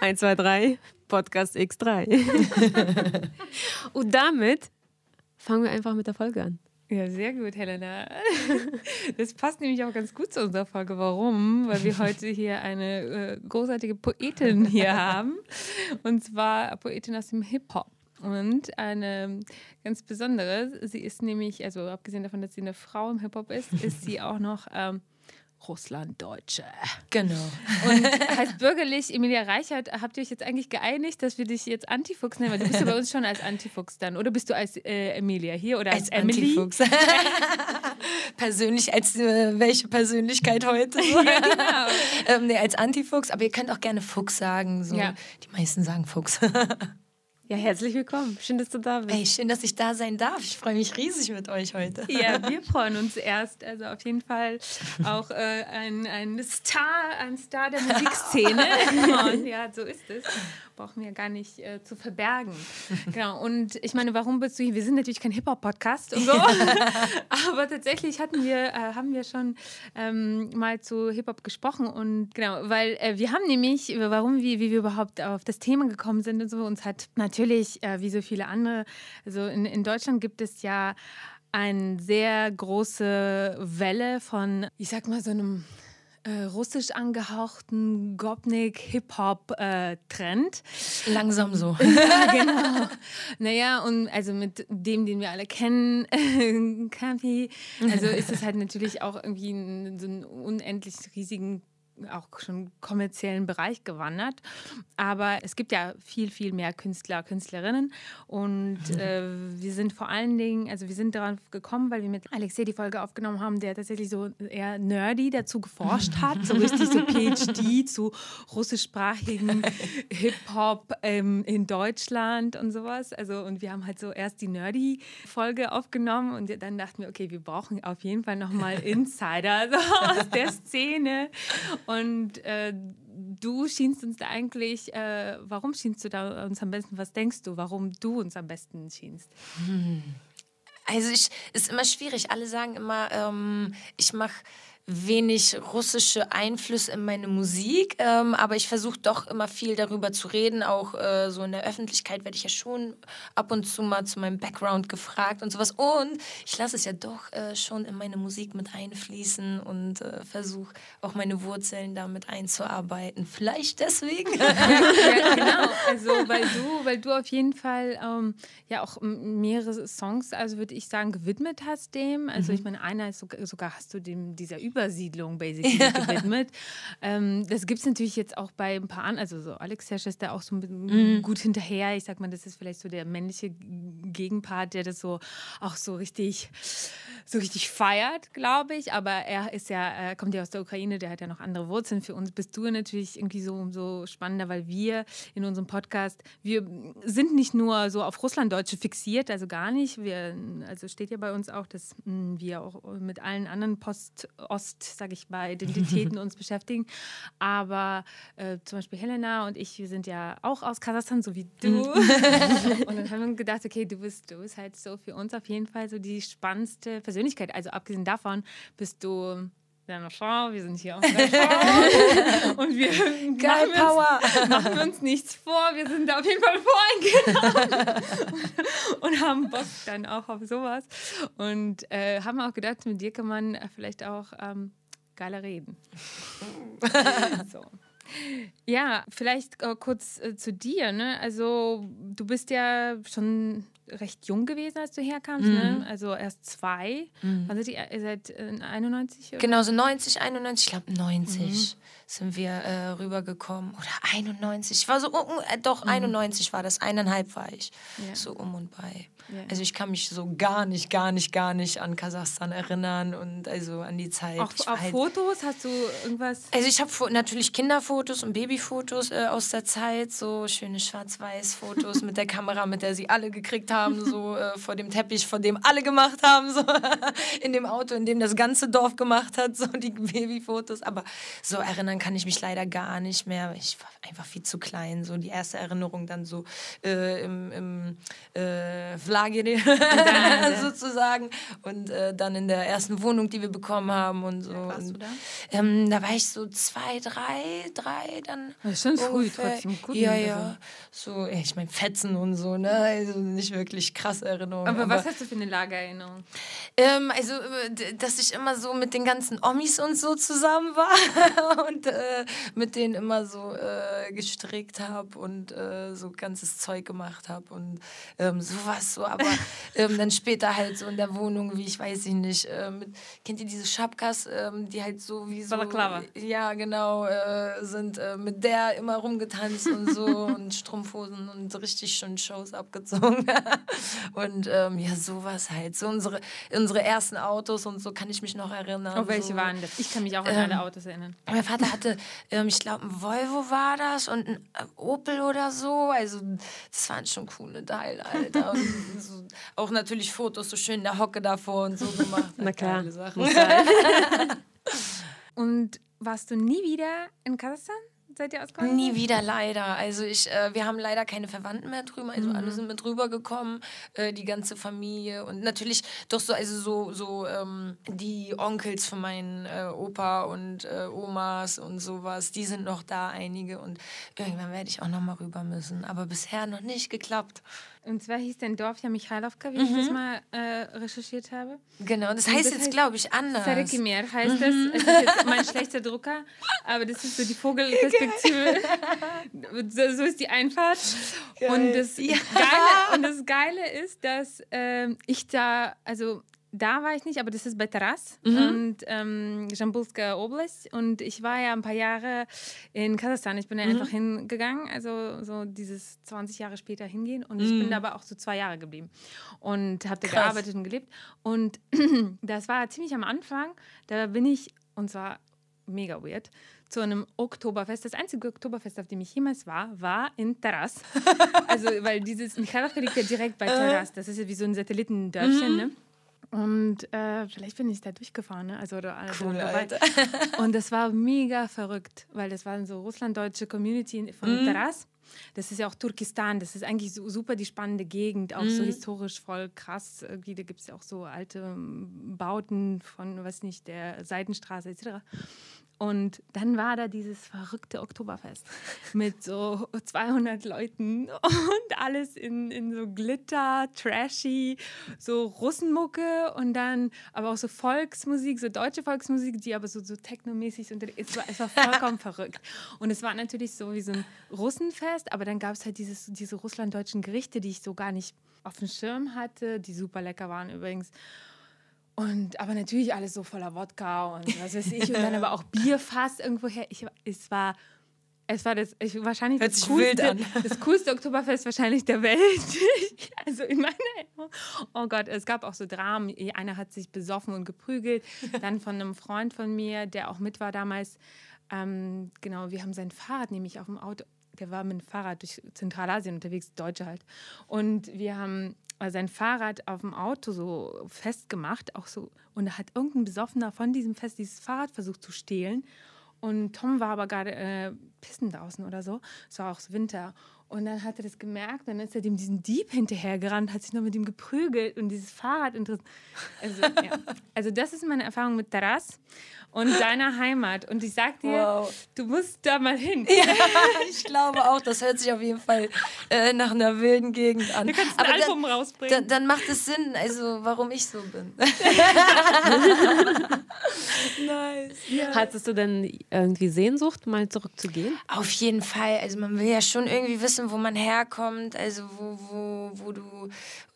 1, 2, 3, Podcast X3. Und damit fangen wir einfach mit der Folge an. Ja, sehr gut, Helena. Das passt nämlich auch ganz gut zu unserer Folge. Warum? Weil wir heute hier eine äh, großartige Poetin hier haben. Und zwar Poetin aus dem Hip-Hop. Und eine ganz besondere, sie ist nämlich, also abgesehen davon, dass sie eine Frau im Hip-Hop ist, ist sie auch noch ähm, Russlanddeutsche. Genau. Und heißt bürgerlich Emilia Reichert, habt ihr euch jetzt eigentlich geeinigt, dass wir dich jetzt Antifuchs nennen? Weil du bist ja bei uns schon als Antifuchs dann. Oder bist du als äh, Emilia hier oder als, Als Emily? Antifuchs. Persönlich als äh, welche Persönlichkeit heute? Ja, genau. ähm, nee, als Antifuchs, aber ihr könnt auch gerne Fuchs sagen. So. Ja. Die meisten sagen Fuchs. Ja, herzlich willkommen. Schön, dass du da bist. Ey, schön, dass ich da sein darf. Ich freue mich riesig mit euch heute. Ja, wir freuen uns erst. Also auf jeden Fall auch äh, ein, ein Star, ein Star der Musikszene. Und ja, so ist es. Brauchen wir gar nicht äh, zu verbergen. Genau. Und ich meine, warum bist du hier? Wir sind natürlich kein Hip-Hop-Podcast und so. Aber tatsächlich hatten wir, äh, haben wir schon ähm, mal zu Hip-Hop gesprochen. Und genau, weil äh, wir haben nämlich, warum wir, wie wir überhaupt auf das Thema gekommen sind und so, uns hat natürlich, äh, wie so viele andere, also in, in Deutschland gibt es ja eine sehr große Welle von, ich sag mal, so einem äh, russisch angehauchten Gopnik-Hip-Hop-Trend. Langsam so. Ja, genau. Naja, und also mit dem, den wir alle kennen, Campy, also ist es halt natürlich auch irgendwie in so einen unendlich riesigen auch schon kommerziellen Bereich gewandert. Aber es gibt ja viel, viel mehr Künstler, Künstlerinnen. Und äh, wir sind vor allen Dingen, also wir sind darauf gekommen, weil wir mit Alexei die Folge aufgenommen haben, der tatsächlich so eher nerdy dazu geforscht hat, so richtig so PhD zu russischsprachigen Hip-Hop ähm, in Deutschland und sowas. Also und wir haben halt so erst die nerdy-Folge aufgenommen und dann dachten wir, okay, wir brauchen auf jeden Fall nochmal Insider so aus der Szene. Und äh, du schienst uns da eigentlich, äh, warum schienst du da uns am besten? Was denkst du, warum du uns am besten schienst? Also ich ist immer schwierig. Alle sagen immer, ähm, ich mache wenig russische Einflüsse in meine Musik, ähm, aber ich versuche doch immer viel darüber zu reden. Auch äh, so in der Öffentlichkeit werde ich ja schon ab und zu mal zu meinem Background gefragt und sowas. Und ich lasse es ja doch äh, schon in meine Musik mit einfließen und äh, versuche auch meine Wurzeln damit einzuarbeiten. Vielleicht deswegen. ja, genau. Also weil du, weil du auf jeden Fall ähm, ja auch mehrere Songs, also würde ich sagen, gewidmet hast dem. Also ich meine, einer ist sogar, sogar hast du dem dieser Übersiedlung basically gewidmet. Ähm, das gibt es natürlich jetzt auch bei ein paar anderen, also so Alex Hesch ist da auch so ein bisschen gut hinterher. Ich sag mal, das ist vielleicht so der männliche Gegenpart, der das so auch so richtig, so richtig feiert, glaube ich. Aber er ist ja, er kommt ja aus der Ukraine, der hat ja noch andere Wurzeln. Für uns bist du natürlich irgendwie so umso spannender, weil wir in unserem Podcast, wir sind nicht nur so auf Russlanddeutsche fixiert, also gar nicht. Wir, also steht ja bei uns auch, dass mh, wir auch mit allen anderen Post-Ost, sage ich mal, Identitäten uns beschäftigen. Aber äh, zum Beispiel Helena und ich, wir sind ja auch aus Kasachstan, so wie du. und dann haben wir gedacht, okay, du bist, du bist halt so für uns auf jeden Fall so die spannendste Persönlichkeit. Also abgesehen davon bist du eine Frau, wir sind hier auch eine Frau. und wir Geil, machen, Power. Uns, machen uns nichts vor, wir sind da auf jeden Fall voreingenommen und haben Bock dann auch auf sowas. Und äh, haben auch gedacht, mit dir kann man äh, vielleicht auch ähm, geiler reden. so. Ja, vielleicht äh, kurz äh, zu dir. Ne? Also du bist ja schon recht jung gewesen, als du herkamst, ne? Also erst zwei. Wann seid ihr? Ihr seid äh, 91? Oder? Genau, so 90, 91, ich glaube 90 sind wir äh, rübergekommen. Oder 91. Ich war so, uh, uh, äh, doch, 91 war das. Eineinhalb war ich. Ja. So um und bei. Ja. Also ich kann mich so gar nicht, gar nicht, gar nicht an Kasachstan erinnern und also an die Zeit. Auch auf halt- Fotos hast du irgendwas? Also ich habe natürlich Kinderfotos und Babyfotos äh, aus der Zeit, so schöne Schwarz-Weiß-Fotos mit der Kamera, mit der sie alle gekriegt haben, so äh, vor dem Teppich, vor dem alle gemacht haben, so in dem Auto, in dem das ganze Dorf gemacht hat, so die Babyfotos. Aber so erinnern kann ich mich leider gar nicht mehr. Ich war einfach viel zu klein. So die erste Erinnerung dann so äh, im, im äh, sozusagen und äh, dann in der ersten Wohnung, die wir bekommen haben und so. warst du da? Ähm, da war ich so zwei, drei, drei dann. Das ist schon früh, trotzdem gut, Ja, also. ja. So, ja, ich meine, Fetzen und so, ne? Also nicht wirklich krasse Erinnerungen. Aber, was hast du für eine Lagererinnerung? Ähm, also, äh, dass ich immer so mit den ganzen Omis und so zusammen war und äh, mit denen immer so äh, gestrickt habe und äh, so ganzes Zeug gemacht habe und ähm, sowas so. Aber ähm, dann später halt so in der Wohnung, wie ich weiß ich nicht, äh, mit, kennt ihr diese Schabkas, ähm, die halt so wie so. Balaklava. Ja, genau, äh, sind mit der immer rumgetanzt und so und Strumpfhosen und richtig schön Shows abgezogen. und ähm, ja, sowas halt. So unsere, unsere ersten Autos und so kann ich mich noch erinnern. Auf welche so. waren das? Ich kann mich auch an alle Autos erinnern. Mein Vater hatte, ähm, ich glaube, ein Volvo war das und ein äh, Opel oder so. Also, das waren schon coole Teile, Alter. Und so, auch natürlich Fotos so schön in der Hocke davor und so gemacht. Na klar. Und warst du nie wieder in Kasachstan? Seid ihr ausgekommen? Nie wieder leider. Also ich, äh, wir haben leider keine Verwandten mehr drüben. Also alle sind mit rübergekommen, äh, die ganze Familie und natürlich doch so, also so, so ähm, die Onkels von meinen äh, Opa und äh, Omas und sowas, die sind noch da, einige und irgendwann werde ich auch noch mal rüber müssen. Aber bisher noch nicht geklappt. Und zwar hieß dein Dorf ja Michailovka, wie ich das mal äh, recherchiert habe. Genau, das heißt das jetzt glaube ich anders. Sarikimir heißt das. Es ist jetzt mein schlechter Drucker, aber das ist so die Vogelperspektive. so, so ist die Einfahrt. Und das, Ja. Geile, und das Geile ist, dass ähm, ich da, also da war ich nicht, aber das ist bei Taras und ähm, Jambulska Oblast. Und ich war ja ein paar Jahre in Kasachstan. Ich bin da einfach hingegangen, also so dieses 20 Jahre später hingehen. Und ich bin da aber auch so zwei Jahre geblieben und habe da Krass. gearbeitet und gelebt. Und das war ziemlich am Anfang. Da bin ich, und zwar mega weird, zu einem Oktoberfest. Das einzige Oktoberfest, auf dem ich jemals war, war in Taras. Also, weil dieses Michailovka liegt ja direkt bei Taras. Das ist ja wie so ein Satellitendörfchen, ne? Und äh, vielleicht bin ich da durchgefahren, ne? Also, oder, Cool. Alter. Und das war mega verrückt, weil das war so russlanddeutsche Community von Taras. Das ist ja auch Turkestan, das ist eigentlich so, super die spannende Gegend, auch so historisch voll krass. Irgendwie, da gibt es ja auch so alte ähm, Bauten von, weiß nicht, der Seidenstraße etc. Und dann war da dieses verrückte Oktoberfest mit so 200 Leuten und alles in, in so Glitter, trashy, so Russenmucke und dann aber auch so Volksmusik, so deutsche Volksmusik, die aber so, so technomäßig und es war, es war vollkommen verrückt. Und es war natürlich so wie so ein Russenfest, aber dann gab es halt dieses, diese russlanddeutschen Gerichte, die ich so gar nicht auf dem Schirm hatte, die super lecker waren übrigens. Und aber natürlich alles so voller Wodka und was weiß ich. Und dann aber auch Bierfass irgendwoher. Ich, es war. Es war das, ich, wahrscheinlich Hört das coolste, das coolste Oktoberfest wahrscheinlich der Welt. also in meiner Erinnerung. Oh Gott, es gab auch so Dramen. Einer hat sich besoffen und geprügelt. Dann von einem Freund von mir, der auch mit war damals. Ähm, genau, wir haben sein Fahrrad nämlich auf dem Auto. Der war mit dem Fahrrad durch Zentralasien unterwegs, Deutsche halt. Und wir haben sein Fahrrad auf dem Auto so festgemacht, auch so. Und da hat irgendein Besoffener von diesem Fest dieses Fahrrad versucht zu stehlen. Und Tom war aber gerade äh, pissen draußen oder so. Es war auch Winter. Und dann hat er das gemerkt, dann ist er dem diesen Dieb hinterhergerannt, hat sich noch mit ihm geprügelt und dieses Fahrrad interessiert. Also, ja. also das ist meine Erfahrung mit Taras und deiner Heimat. Und ich sag dir, Wow. du musst da mal hin. ich glaube auch, das hört sich auf jeden Fall äh, nach einer wilden Gegend an. Du kannst ein Aber dann- Album rausbringen. Dann, dann macht es Sinn, also warum ich so bin. nice. Hattest du denn irgendwie Sehnsucht, mal zurückzugehen? Auf jeden Fall. Also man will ja schon irgendwie wissen, wissen, wo man herkommt, also wo, wo, wo du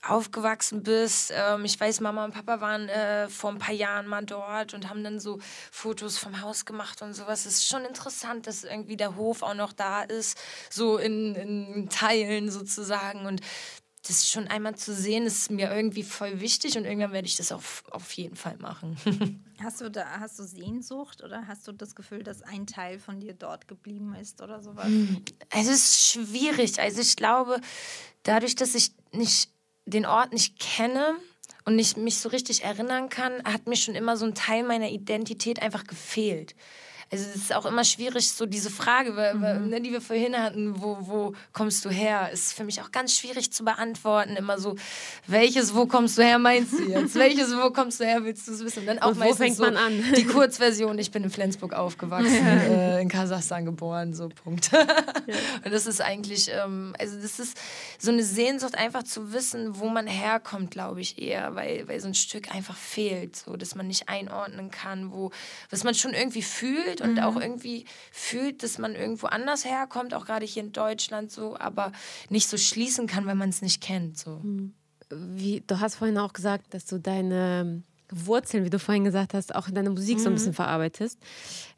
aufgewachsen bist. Ähm, ich weiß, Mama und Papa waren äh, vor ein paar Jahren mal dort und haben dann so Fotos vom Haus gemacht und sowas. Es ist schon interessant, dass irgendwie der Hof auch noch da ist, so in, in Teilen sozusagen. Und das schon einmal zu sehen, ist mir irgendwie voll wichtig und irgendwann werde ich das auch auf jeden Fall machen. Hast du da hast du Sehnsucht oder hast du das Gefühl, dass ein Teil von dir dort geblieben ist oder sowas? Es ist schwierig. Also ich glaube, dadurch, dass ich nicht den Ort nicht kenne und nicht mich so richtig erinnern kann, hat mir schon immer so ein Teil meiner Identität einfach gefehlt. Also es ist auch immer schwierig, so diese Frage, weil, mhm. ne, die wir vorhin hatten, wo, wo kommst du her, ist für mich auch ganz schwierig zu beantworten. Immer so, welches wo kommst du her meinst du jetzt? welches wo kommst du her, willst du es wissen? Und dann auch Und wo fängt so man an? Die Kurzversion, ich bin in Flensburg aufgewachsen, äh, in Kasachstan geboren, so Punkt. Und das ist eigentlich, ähm, also das ist so eine Sehnsucht, einfach zu wissen, wo man herkommt, glaube ich eher, weil, weil so ein Stück einfach fehlt, so dass man nicht einordnen kann, wo, was man schon irgendwie fühlt und mhm. auch irgendwie fühlt, dass man irgendwo anders herkommt, auch gerade hier in Deutschland so, aber nicht so schließen kann, wenn man es nicht kennt. So. Mhm. Wie, du hast vorhin auch gesagt, dass du deine Wurzeln, wie du vorhin gesagt hast, auch in deiner Musik mhm. so ein bisschen mhm. verarbeitest.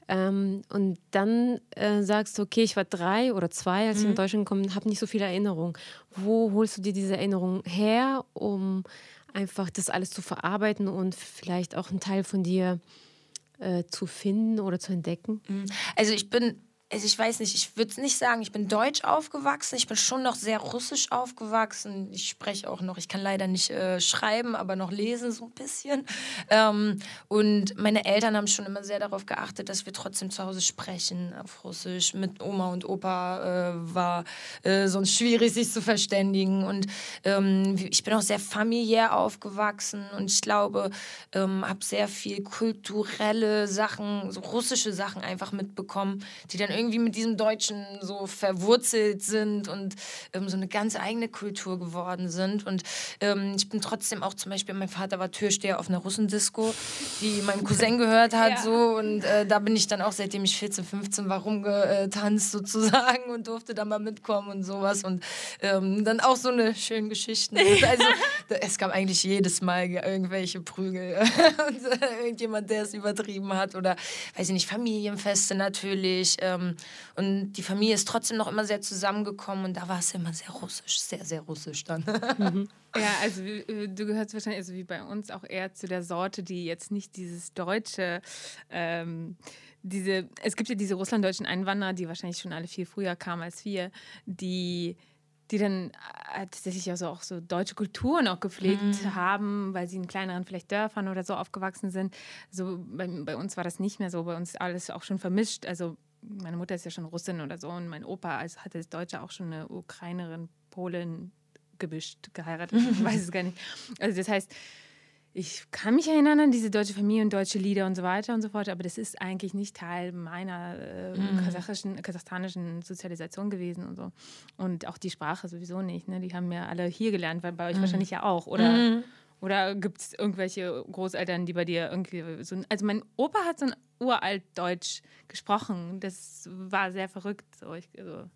Ähm, und dann äh, sagst du, okay, ich war drei oder zwei, als mhm. ich in. Deutschland gekommen bin, habe nicht so viele Erinnerungen. Wo holst du dir diese Erinnerungen her, um einfach das alles zu verarbeiten und vielleicht auch einen Teil von dir äh, zu finden oder zu entdecken? Mhm. Also ich bin also ich weiß nicht, ich würde es nicht sagen, ich bin deutsch aufgewachsen, ich bin schon noch sehr russisch aufgewachsen. Ich spreche auch noch, ich kann leider nicht äh, schreiben, aber noch lesen so ein bisschen. Ähm, und meine Eltern haben schon immer sehr darauf geachtet, dass wir trotzdem zu Hause sprechen auf Russisch. Mit Oma und Opa äh, war äh, sonst schwierig, sich zu verständigen. Und ähm, ich bin auch sehr familiär aufgewachsen und ich glaube, ähm, habe sehr viel kulturelle Sachen, so russische Sachen einfach mitbekommen, die dann irgendwie mit diesem Deutschen so verwurzelt sind und ähm, so eine ganz eigene Kultur geworden sind. Und ähm, ich bin trotzdem auch zum Beispiel, mein Vater war Türsteher auf einer Russendisco, die meinem Cousin gehört hat. Ja. So, und äh, da bin ich dann auch, seitdem ich 14, 15 war, rumgetanzt sozusagen und durfte da mal mitkommen und sowas. Und ähm, dann auch so eine schöne Geschichte. Also, es gab eigentlich jedes Mal irgendwelche Prügel und äh, irgendjemand, der es übertrieben hat. Oder, weiß ich nicht, Familienfeste natürlich. Ähm, ähm, und die Familie ist trotzdem noch immer sehr zusammengekommen und da war es immer sehr russisch, sehr, sehr russisch dann. Mhm. Ja, also äh, du gehörst wahrscheinlich, also wie bei uns, auch eher zu der Sorte, die jetzt nicht dieses deutsche. Ähm, diese, es gibt ja diese russlanddeutschen Einwanderer, die wahrscheinlich schon alle viel früher kamen als wir, die die dann äh, tatsächlich also auch so deutsche Kulturen auch gepflegt mhm. haben, weil sie in kleineren vielleicht Dörfern oder so aufgewachsen sind. So bei, bei, uns war das nicht mehr so, bei uns alles auch schon vermischt. Also meine Mutter ist ja schon Russin oder so und mein Opa also hatte das Deutsche auch schon eine Ukrainerin, Polin gewischt, geheiratet, ich weiß es gar nicht. Also das heißt, ich kann mich erinnern an diese deutsche Familie und deutsche Lieder und so weiter und so fort, aber das ist eigentlich nicht Teil meiner äh, mhm. kasachischen, kasachstanischen Sozialisation gewesen und so. Und auch die Sprache sowieso nicht. Ne? Die haben ja alle hier gelernt, weil bei euch mhm. wahrscheinlich ja auch, oder? Mhm. Oder gibt es irgendwelche Großeltern, die bei dir irgendwie so. Also, mein Opa hat so ein uralt Deutsch gesprochen. Das war sehr verrückt. So. Ich, also,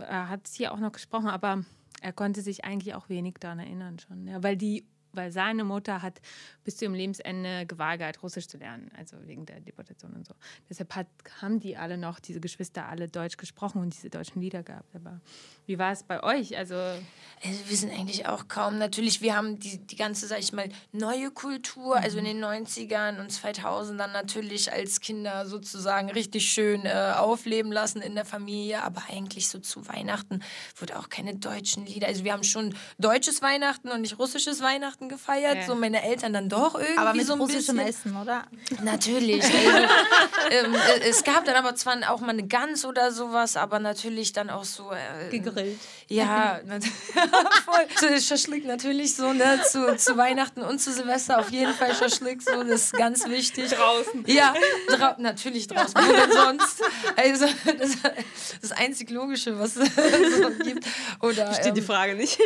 er hat es hier auch noch gesprochen, aber er konnte sich eigentlich auch wenig daran erinnern schon. Ja, weil die weil seine Mutter hat bis zu ihrem Lebensende geweigert, Russisch zu lernen, also wegen der Deportation und so. Deshalb hat, haben die alle noch, diese Geschwister, alle Deutsch gesprochen und diese deutschen Lieder gehabt. Aber wie war es bei euch? Also, also wir sind eigentlich auch kaum, natürlich, wir haben die, die ganze, sag ich mal, neue Kultur, also in den 90ern und 2000ern natürlich als Kinder sozusagen richtig schön äh, aufleben lassen in der Familie, aber eigentlich so zu Weihnachten wurde auch keine deutschen Lieder. Also wir haben schon deutsches Weihnachten und nicht russisches Weihnachten Weihnachten gefeiert, ja. so meine Eltern dann doch irgendwie aber mit so ein russischem Essen, oder? Natürlich. Also, ähm, äh, es gab dann aber zwar auch mal eine Gans oder sowas, aber natürlich dann auch so äh, gegrillt. Ja, voll. So, Schaschlik natürlich so ne zu, zu Weihnachten und zu Silvester auf jeden Fall Schaschlik so, das ist ganz wichtig. Draußen. Ja, dra natürlich draußen. Wo denn sonst? Also das, das einzig Logische, was es so gibt. Oder, Steht ähm, die Frage nicht.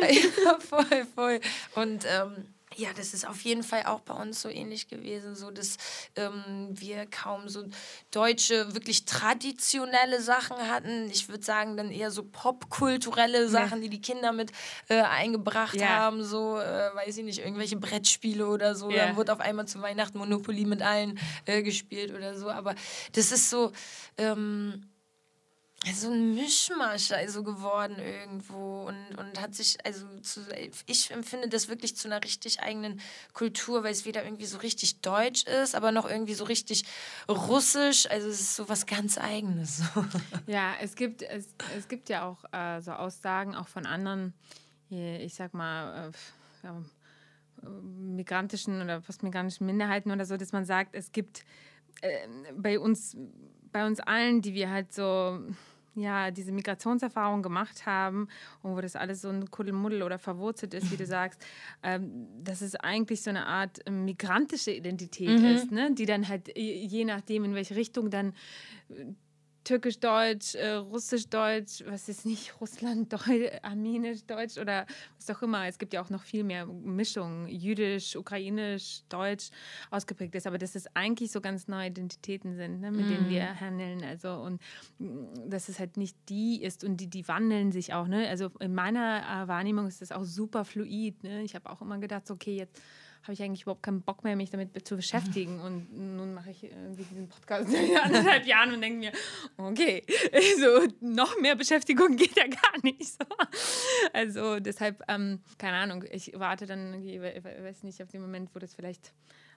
ja, voll, voll. Und ähm, Ja, das ist auf jeden Fall auch bei uns so ähnlich gewesen, so dass ähm, wir kaum so deutsche, wirklich traditionelle Sachen hatten. Ich würde sagen, dann eher so popkulturelle Sachen, die die Kinder mit äh, eingebracht Ja. haben, so, äh, weiß ich nicht, irgendwelche Brettspiele oder so. Ja. Dann wurde auf einmal zu Weihnachten Monopoly mit allen äh, gespielt oder so. Aber das ist so. Ähm, so ein Mischmasch also geworden irgendwo und, und hat sich, also zu, ich empfinde das wirklich zu einer richtig eigenen Kultur, weil es weder irgendwie so richtig deutsch ist, aber noch irgendwie so richtig russisch, also es ist so was ganz Eigenes. Ja, es gibt, es, es gibt ja auch äh, so Aussagen auch von anderen, hier, ich sag mal, äh, ja, äh, migrantischen oder postmigrantischen Minderheiten oder so, dass man sagt, es gibt äh, bei uns, bei uns allen, die wir halt so ja, diese Migrationserfahrung gemacht haben und wo das alles so ein Kuddelmuddel oder verwurzelt ist, wie du sagst, ähm, dass es eigentlich so eine Art äh, migrantische Identität ist, ne? die dann halt je je nachdem, in welche Richtung dann äh, Türkisch-Deutsch, äh, Russisch-Deutsch, was ist nicht, Russland-Deutsch, Armenisch-Deutsch oder was auch immer. Es gibt ja auch noch viel mehr Mischungen, Jüdisch, Ukrainisch, Deutsch ausgeprägt ist. Aber dass es eigentlich so ganz neue Identitäten sind, ne, mit denen wir handeln. Also und mm, dass es halt nicht die ist und die, die wandeln sich auch. Ne? Also in meiner äh, Wahrnehmung ist das auch super fluid. Ne? Ich habe auch immer gedacht, so, okay, jetzt habe ich eigentlich überhaupt keinen Bock mehr, mich damit zu beschäftigen. Und nun mache ich irgendwie diesen Podcast seit anderthalb Jahren und denke mir, okay, so noch mehr Beschäftigung geht ja gar nicht so. Also deshalb, ähm, keine Ahnung, ich warte dann, we- weiß nicht, auf den Moment, wo das vielleicht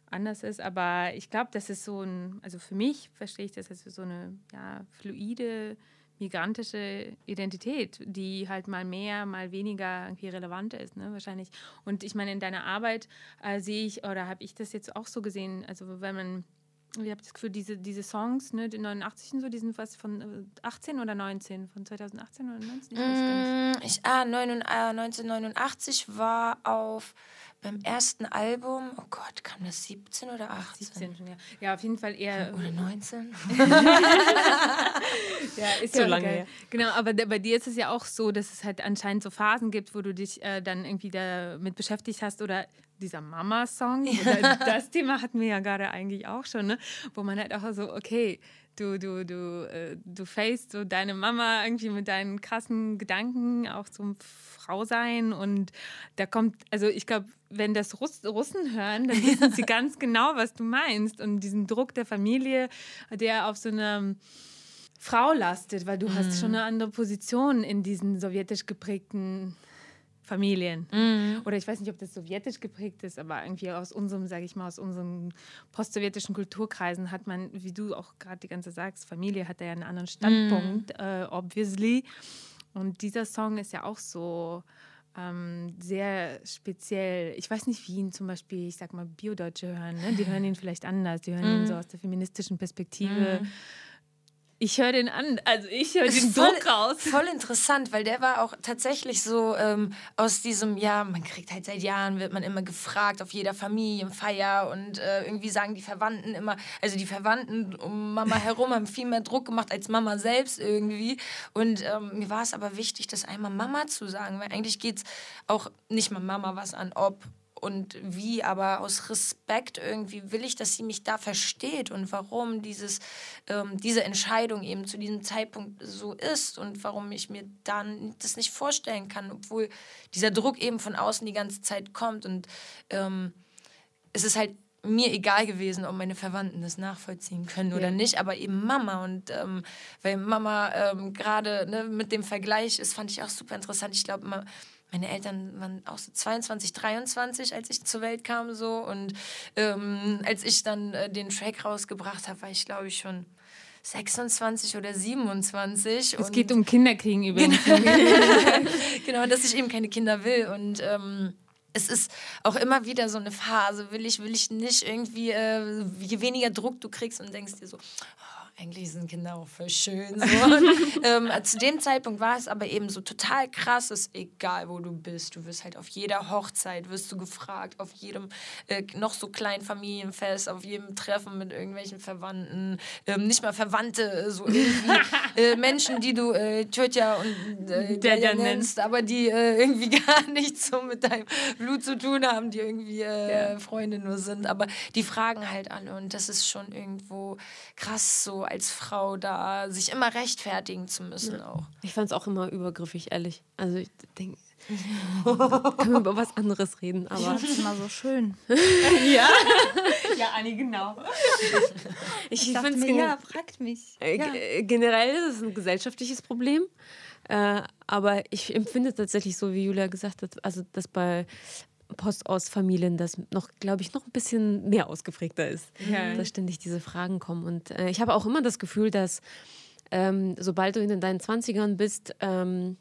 anders ist, aber ich glaube, das ist so ein, also für mich verstehe ich das als so eine ja, fluide, migrantische Identität, die halt mal mehr, mal weniger irgendwie relevant ist, ne, wahrscheinlich. Und ich meine, in deiner Arbeit äh, sehe ich, oder habe ich das jetzt auch so gesehen, also wenn man, ich habe das Gefühl, diese, diese Songs, ne, die 89 und so, die sind was von äh, 18 oder 19, von 2018 oder 19? Ich. Mm, ich, ah, 9, äh, 1989 war auf beim ersten Album, oh Gott, kam das 17 oder 18? 17 schon, ja. Ja, auf jeden Fall eher. Oder 19? Ja, ist So ja lange geil. her. Genau, aber bei dir ist es ja auch so, dass es halt anscheinend so Phasen gibt, wo du dich äh, dann irgendwie damit beschäftigt hast oder dieser Mama-Song, das Thema hatten wir ja gerade eigentlich auch schon, ne? wo man halt auch so, okay, du, du, du, äh, du facest so deine Mama irgendwie mit deinen krassen Gedanken auch zum Frausein und da kommt, also ich glaube, wenn das Russ Russen hören, dann wissen sie ganz genau, was du meinst und diesen Druck der Familie, der auf so einer Frau lastet, weil du hast schon eine andere Position in diesen sowjetisch geprägten Familien. Oder ich weiß nicht, ob das sowjetisch geprägt ist, aber irgendwie aus unserem, sage ich mal, aus unseren postsowjetischen Kulturkreisen hat man, wie du auch gerade die ganze sagst, Familie hat da ja einen anderen Standpunkt, äh, obviously. Und dieser Song ist ja auch so ähm, sehr speziell. Ich weiß nicht, wie ihn zum Beispiel, ich sag mal, Biodeutsche hören. Ne? Die hören ihn vielleicht anders. Die hören ihn so aus der feministischen Perspektive. Ich höre den an, also ich höre den voll, Druck raus. Voll interessant, weil der war auch tatsächlich so ähm, aus diesem, ja, man kriegt halt seit Jahren, wird man immer gefragt auf jeder Familienfeier und äh, irgendwie sagen die Verwandten immer, also die Verwandten um Mama herum haben viel mehr Druck gemacht als Mama selbst irgendwie. Und ähm, mir war es aber wichtig, das einmal Mama zu sagen, weil eigentlich geht es auch nicht mal Mama was an, ob und wie, aber aus Respekt irgendwie will ich, dass sie mich da versteht und warum dieses, ähm, diese Entscheidung eben zu diesem Zeitpunkt so ist und warum ich mir dann das nicht vorstellen kann, obwohl dieser Druck eben von außen die ganze Zeit kommt und ähm, es ist halt mir egal gewesen, ob meine Verwandten das nachvollziehen können oder nicht, aber eben Mama und ähm, weil Mama ähm, gerade ne, mit dem Vergleich ist, fand ich auch super interessant. Ich glaube, meine Eltern waren auch so 22, 23, als ich zur Welt kam so und ähm, als ich dann äh, den Track rausgebracht habe, war ich glaube ich schon 26 oder 27. Es geht um Kinderkriegen übrigens. genau, dass ich eben keine Kinder will. Und ähm, es ist auch immer wieder so eine Phase, will ich, will ich nicht irgendwie, äh, je weniger Druck du kriegst und denkst dir so, oh, eigentlich sind Kinder auch voll schön. So. Ähm, zu dem Zeitpunkt war es aber eben so total krass, ist egal wo du bist, du wirst halt auf jeder Hochzeit, wirst du gefragt, auf jedem äh, noch so kleinen Familienfest, auf jedem Treffen mit irgendwelchen Verwandten, ähm, nicht mal Verwandte, so irgendwie äh, Menschen, die du äh, Tjötja und äh, der, der nennst, aber die äh, irgendwie gar nichts so mit deinem Blut zu tun haben, die irgendwie äh, ja. Freunde nur sind, aber die fragen halt alle und das ist schon irgendwo krass so als Frau da, sich immer rechtfertigen zu müssen ja. auch. Ich fand es auch immer übergriffig, ehrlich. Also ich denke, können wir über was anderes reden, aber. Das ist immer so schön. ja. ja, Anni, genau. Ich, ich finde es ja, fragt mich. Äh, ja. Äh, generell ist es ein gesellschaftliches Problem. Äh, aber ich empfinde tatsächlich so, wie Julia gesagt hat, also dass bei Post aus Familien das noch, glaube ich, noch ein bisschen mehr ausgeprägter ist, ja. dass ständig diese Fragen kommen. Und äh, ich habe auch immer das Gefühl, dass ähm, sobald du in deinen 20ern bist, ähm,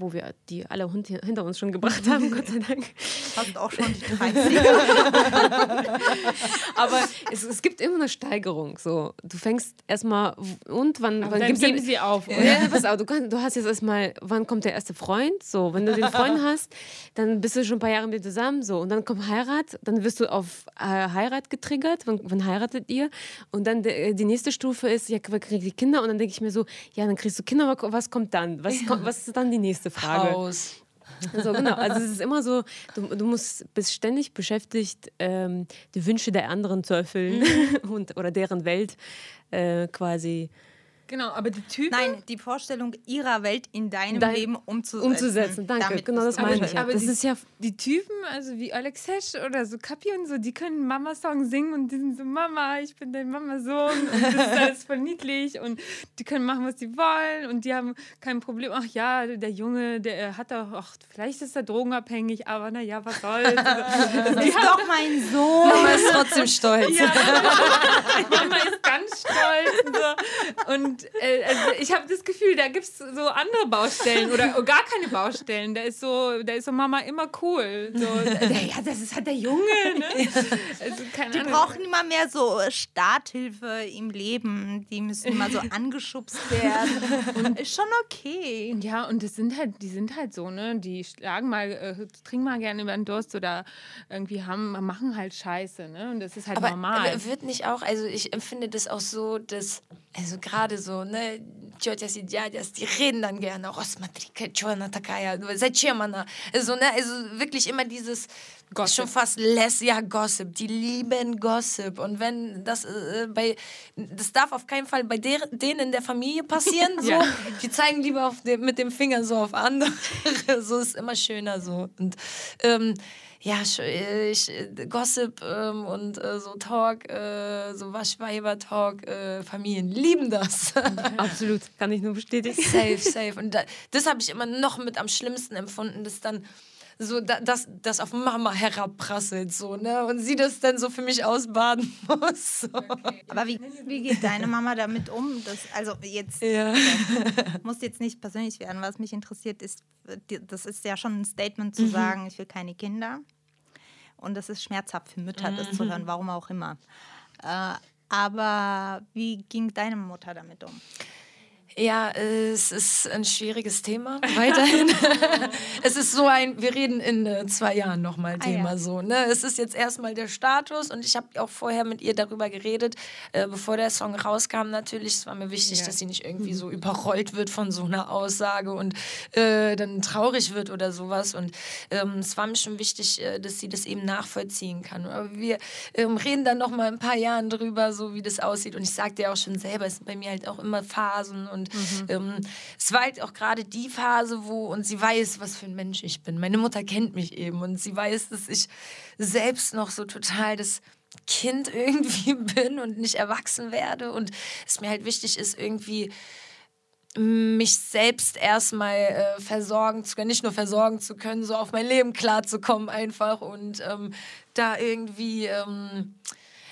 wo wir die alle hinter uns schon gebracht haben, Gott sei Dank. Fast auch schon die 30er. Aber es, es, gibt immer eine Steigerung. So. Du fängst erstmal, und wann, wann dann geben sie auf. Oder? Ja, pass auf, du, kann, du hast jetzt erstmal, wann kommt der erste Freund? So, wenn du den Freund hast, dann bist du schon ein paar Jahre mit dir zusammen. So. Und dann kommt Heirat, dann wirst du auf äh, Heirat getriggert. Wann, wann, heiratet ihr? Und dann de, die nächste Stufe ist, ja, kriegst die Kinder? Und dann denke ich mir so, ja, dann kriegst du Kinder, aber was kommt dann? Was, kommt, was ist dann die nächste Frage. Haus. Also genau, also es ist immer so, du, du musst, bist ständig beschäftigt, ähm, die Wünsche der anderen zu erfüllen mhm. und, oder deren Welt äh, quasi Genau, aber die Typen. Nein, die Vorstellung ihrer Welt in deinem Dein, Leben umzusetzen. Umzusetzen, danke. Damit genau das meine ich. Aber das die, ist ja die Typen, also wie Alex Hesch oder so Kapi und so, die können Mama-Song singen und die sind so, Mama, ich bin dein Mama-Sohn und das ist alles voll niedlich und die können machen, was sie wollen und die haben kein Problem. Ach ja, der Junge, der hat doch, ach, vielleicht ist er drogenabhängig, aber naja, was soll's. Also, das ist doch mein Sohn. Mama ist trotzdem stolz. Ja, Mama ist ganz stolz. Und, so. und äh, also ich habe das Gefühl, da gibt es so andere Baustellen oder gar keine Baustellen. Da ist so, da ist so Mama immer cool. So, ja, das ist halt der Junge. Ne? Also, die Ahnung. brauchen immer mehr so Starthilfe im Leben. Die müssen immer so angeschubst werden. Und ist schon okay. Ja, und das sind halt, die sind halt so, ne? Die schlagen mal, äh, trinken mal gerne über den Durst oder irgendwie haben, machen halt Scheiße, ne? Und das ist halt aber, normal. Aber wird nicht auch, also ich empfinde das auch so, dass, also gerade so so, ne, тетяs и дядяs, die reden dann gerne, oh, смотри, что она такая, зачем она, so, ne, also wirklich immer dieses, Gossip. schon fast less, ja, Gossip, die lieben Gossip und wenn das äh, bei, das darf auf keinen Fall bei der, denen in der Familie passieren, so, ja. die zeigen lieber auf dem, mit dem Finger so auf andere, so ist immer schöner so und, ähm, ja, ich, äh, Gossip ähm, und äh, so Talk, äh, so Waschweiber-Talk, äh, Familien lieben das. Absolut, kann ich nur bestätigen. Safe, safe. Und da, das habe ich immer noch mit am schlimmsten empfunden, dass dann so dass das auf Mama herabprasselt so ne und sie das dann so für mich ausbaden muss. So. Okay. Aber wie, wie geht deine Mama damit um? Das, also jetzt ja. muss jetzt nicht persönlich werden. Was mich interessiert ist, das ist ja schon ein Statement zu mhm. sagen, ich will keine Kinder. Und das ist schmerzhaft für Mütter, das zu hören, warum auch immer. Äh, aber wie ging deine Mutter damit um? Ja, es ist ein schwieriges Thema weiterhin. es ist so ein, wir reden in äh, zwei Jahren nochmal Thema ah, ja. so. Ne? Es ist jetzt erstmal der Status und ich habe auch vorher mit ihr darüber geredet, äh, bevor der Song rauskam natürlich. Es war mir wichtig, ja. dass sie nicht irgendwie so überrollt wird von so einer Aussage und äh, dann traurig wird oder sowas. Und ähm, es war mir schon wichtig, äh, dass sie das eben nachvollziehen kann. Aber wir ähm, reden dann nochmal ein paar Jahren drüber, so wie das aussieht. Und ich sagte ja auch schon selber, es sind bei mir halt auch immer Phasen und mhm. ähm, es war halt auch gerade die Phase, wo, und sie weiß, was für ein Mensch ich bin. Meine Mutter kennt mich eben und sie weiß, dass ich selbst noch so total das Kind irgendwie bin und nicht erwachsen werde. Und es mir halt wichtig ist, irgendwie mich selbst erstmal äh, versorgen zu können, nicht nur versorgen zu können, so auf mein Leben klarzukommen einfach und ähm, da irgendwie ähm,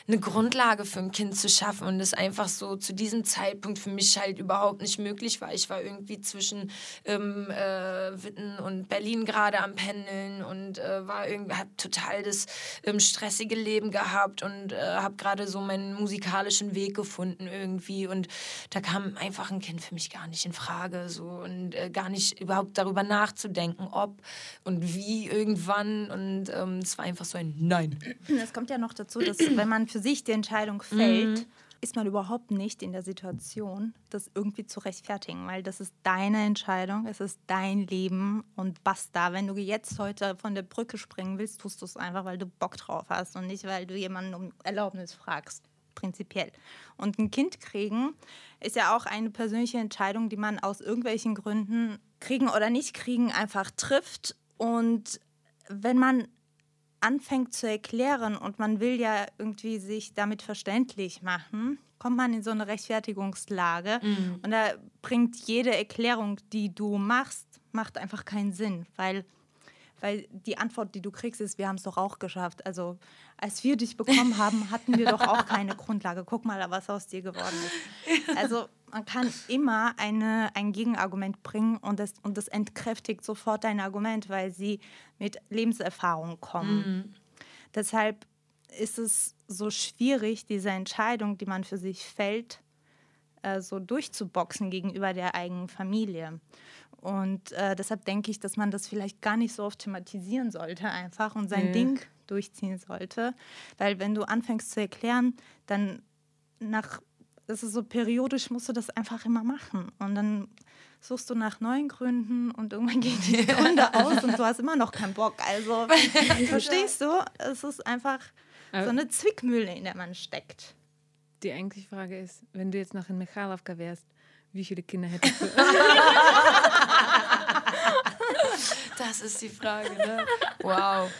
eine Grundlage für ein Kind zu schaffen und es einfach so zu diesem Zeitpunkt für mich halt überhaupt nicht möglich war. Ich war irgendwie zwischen ähm, äh, Witten und Berlin gerade am Pendeln und äh, war irgendwie, hab total das ähm, stressige Leben gehabt und äh, habe gerade so meinen musikalischen Weg gefunden irgendwie und da kam einfach ein Kind für mich gar nicht in Frage so und äh, gar nicht überhaupt darüber nachzudenken, ob und wie irgendwann und ähm, es war einfach so ein Nein. Es kommt ja noch dazu, dass wenn man für sich die Entscheidung fällt, ist man überhaupt nicht in der Situation, das irgendwie zu rechtfertigen, weil das ist deine Entscheidung, es ist dein Leben und basta. Wenn du jetzt heute von der Brücke springen willst, tust du es einfach, weil du Bock drauf hast und nicht, weil du jemanden um Erlaubnis fragst, prinzipiell. Und ein Kind kriegen ist ja auch eine persönliche Entscheidung, die man aus irgendwelchen Gründen kriegen oder nicht kriegen einfach trifft und wenn man anfängt zu erklären und man will ja irgendwie sich damit verständlich machen, kommt man in so eine Rechtfertigungslage Mhm. und da bringt jede Erklärung, die du machst, macht einfach keinen Sinn, weil weil die Antwort, die du kriegst, ist, wir haben es doch auch geschafft. Also als wir dich bekommen haben, hatten wir doch auch keine Grundlage. Guck mal, was aus dir geworden ist. Also man kann immer eine, ein Gegenargument bringen und das, und das entkräftigt sofort dein Argument, weil sie mit Lebenserfahrung kommen. Deshalb ist es so schwierig, diese Entscheidung, die man für sich fällt, äh, so durchzuboxen gegenüber der eigenen Familie. Und äh, deshalb denke ich, dass man das vielleicht gar nicht so oft thematisieren sollte einfach und sein Nee. Ding durchziehen sollte. Weil wenn du anfängst zu erklären, dann nach, das ist so periodisch, musst du das einfach immer machen. Und dann suchst du nach neuen Gründen und irgendwann gehen die Gründe aus und du hast immer noch keinen Bock. Also, verstehst du? Es ist einfach so eine Zwickmühle, in der man steckt. Die eigentliche Frage ist, wenn du jetzt noch in Michalovka wärst, wie viele Kinder hättest du? Das ist die Frage, ne? Wow.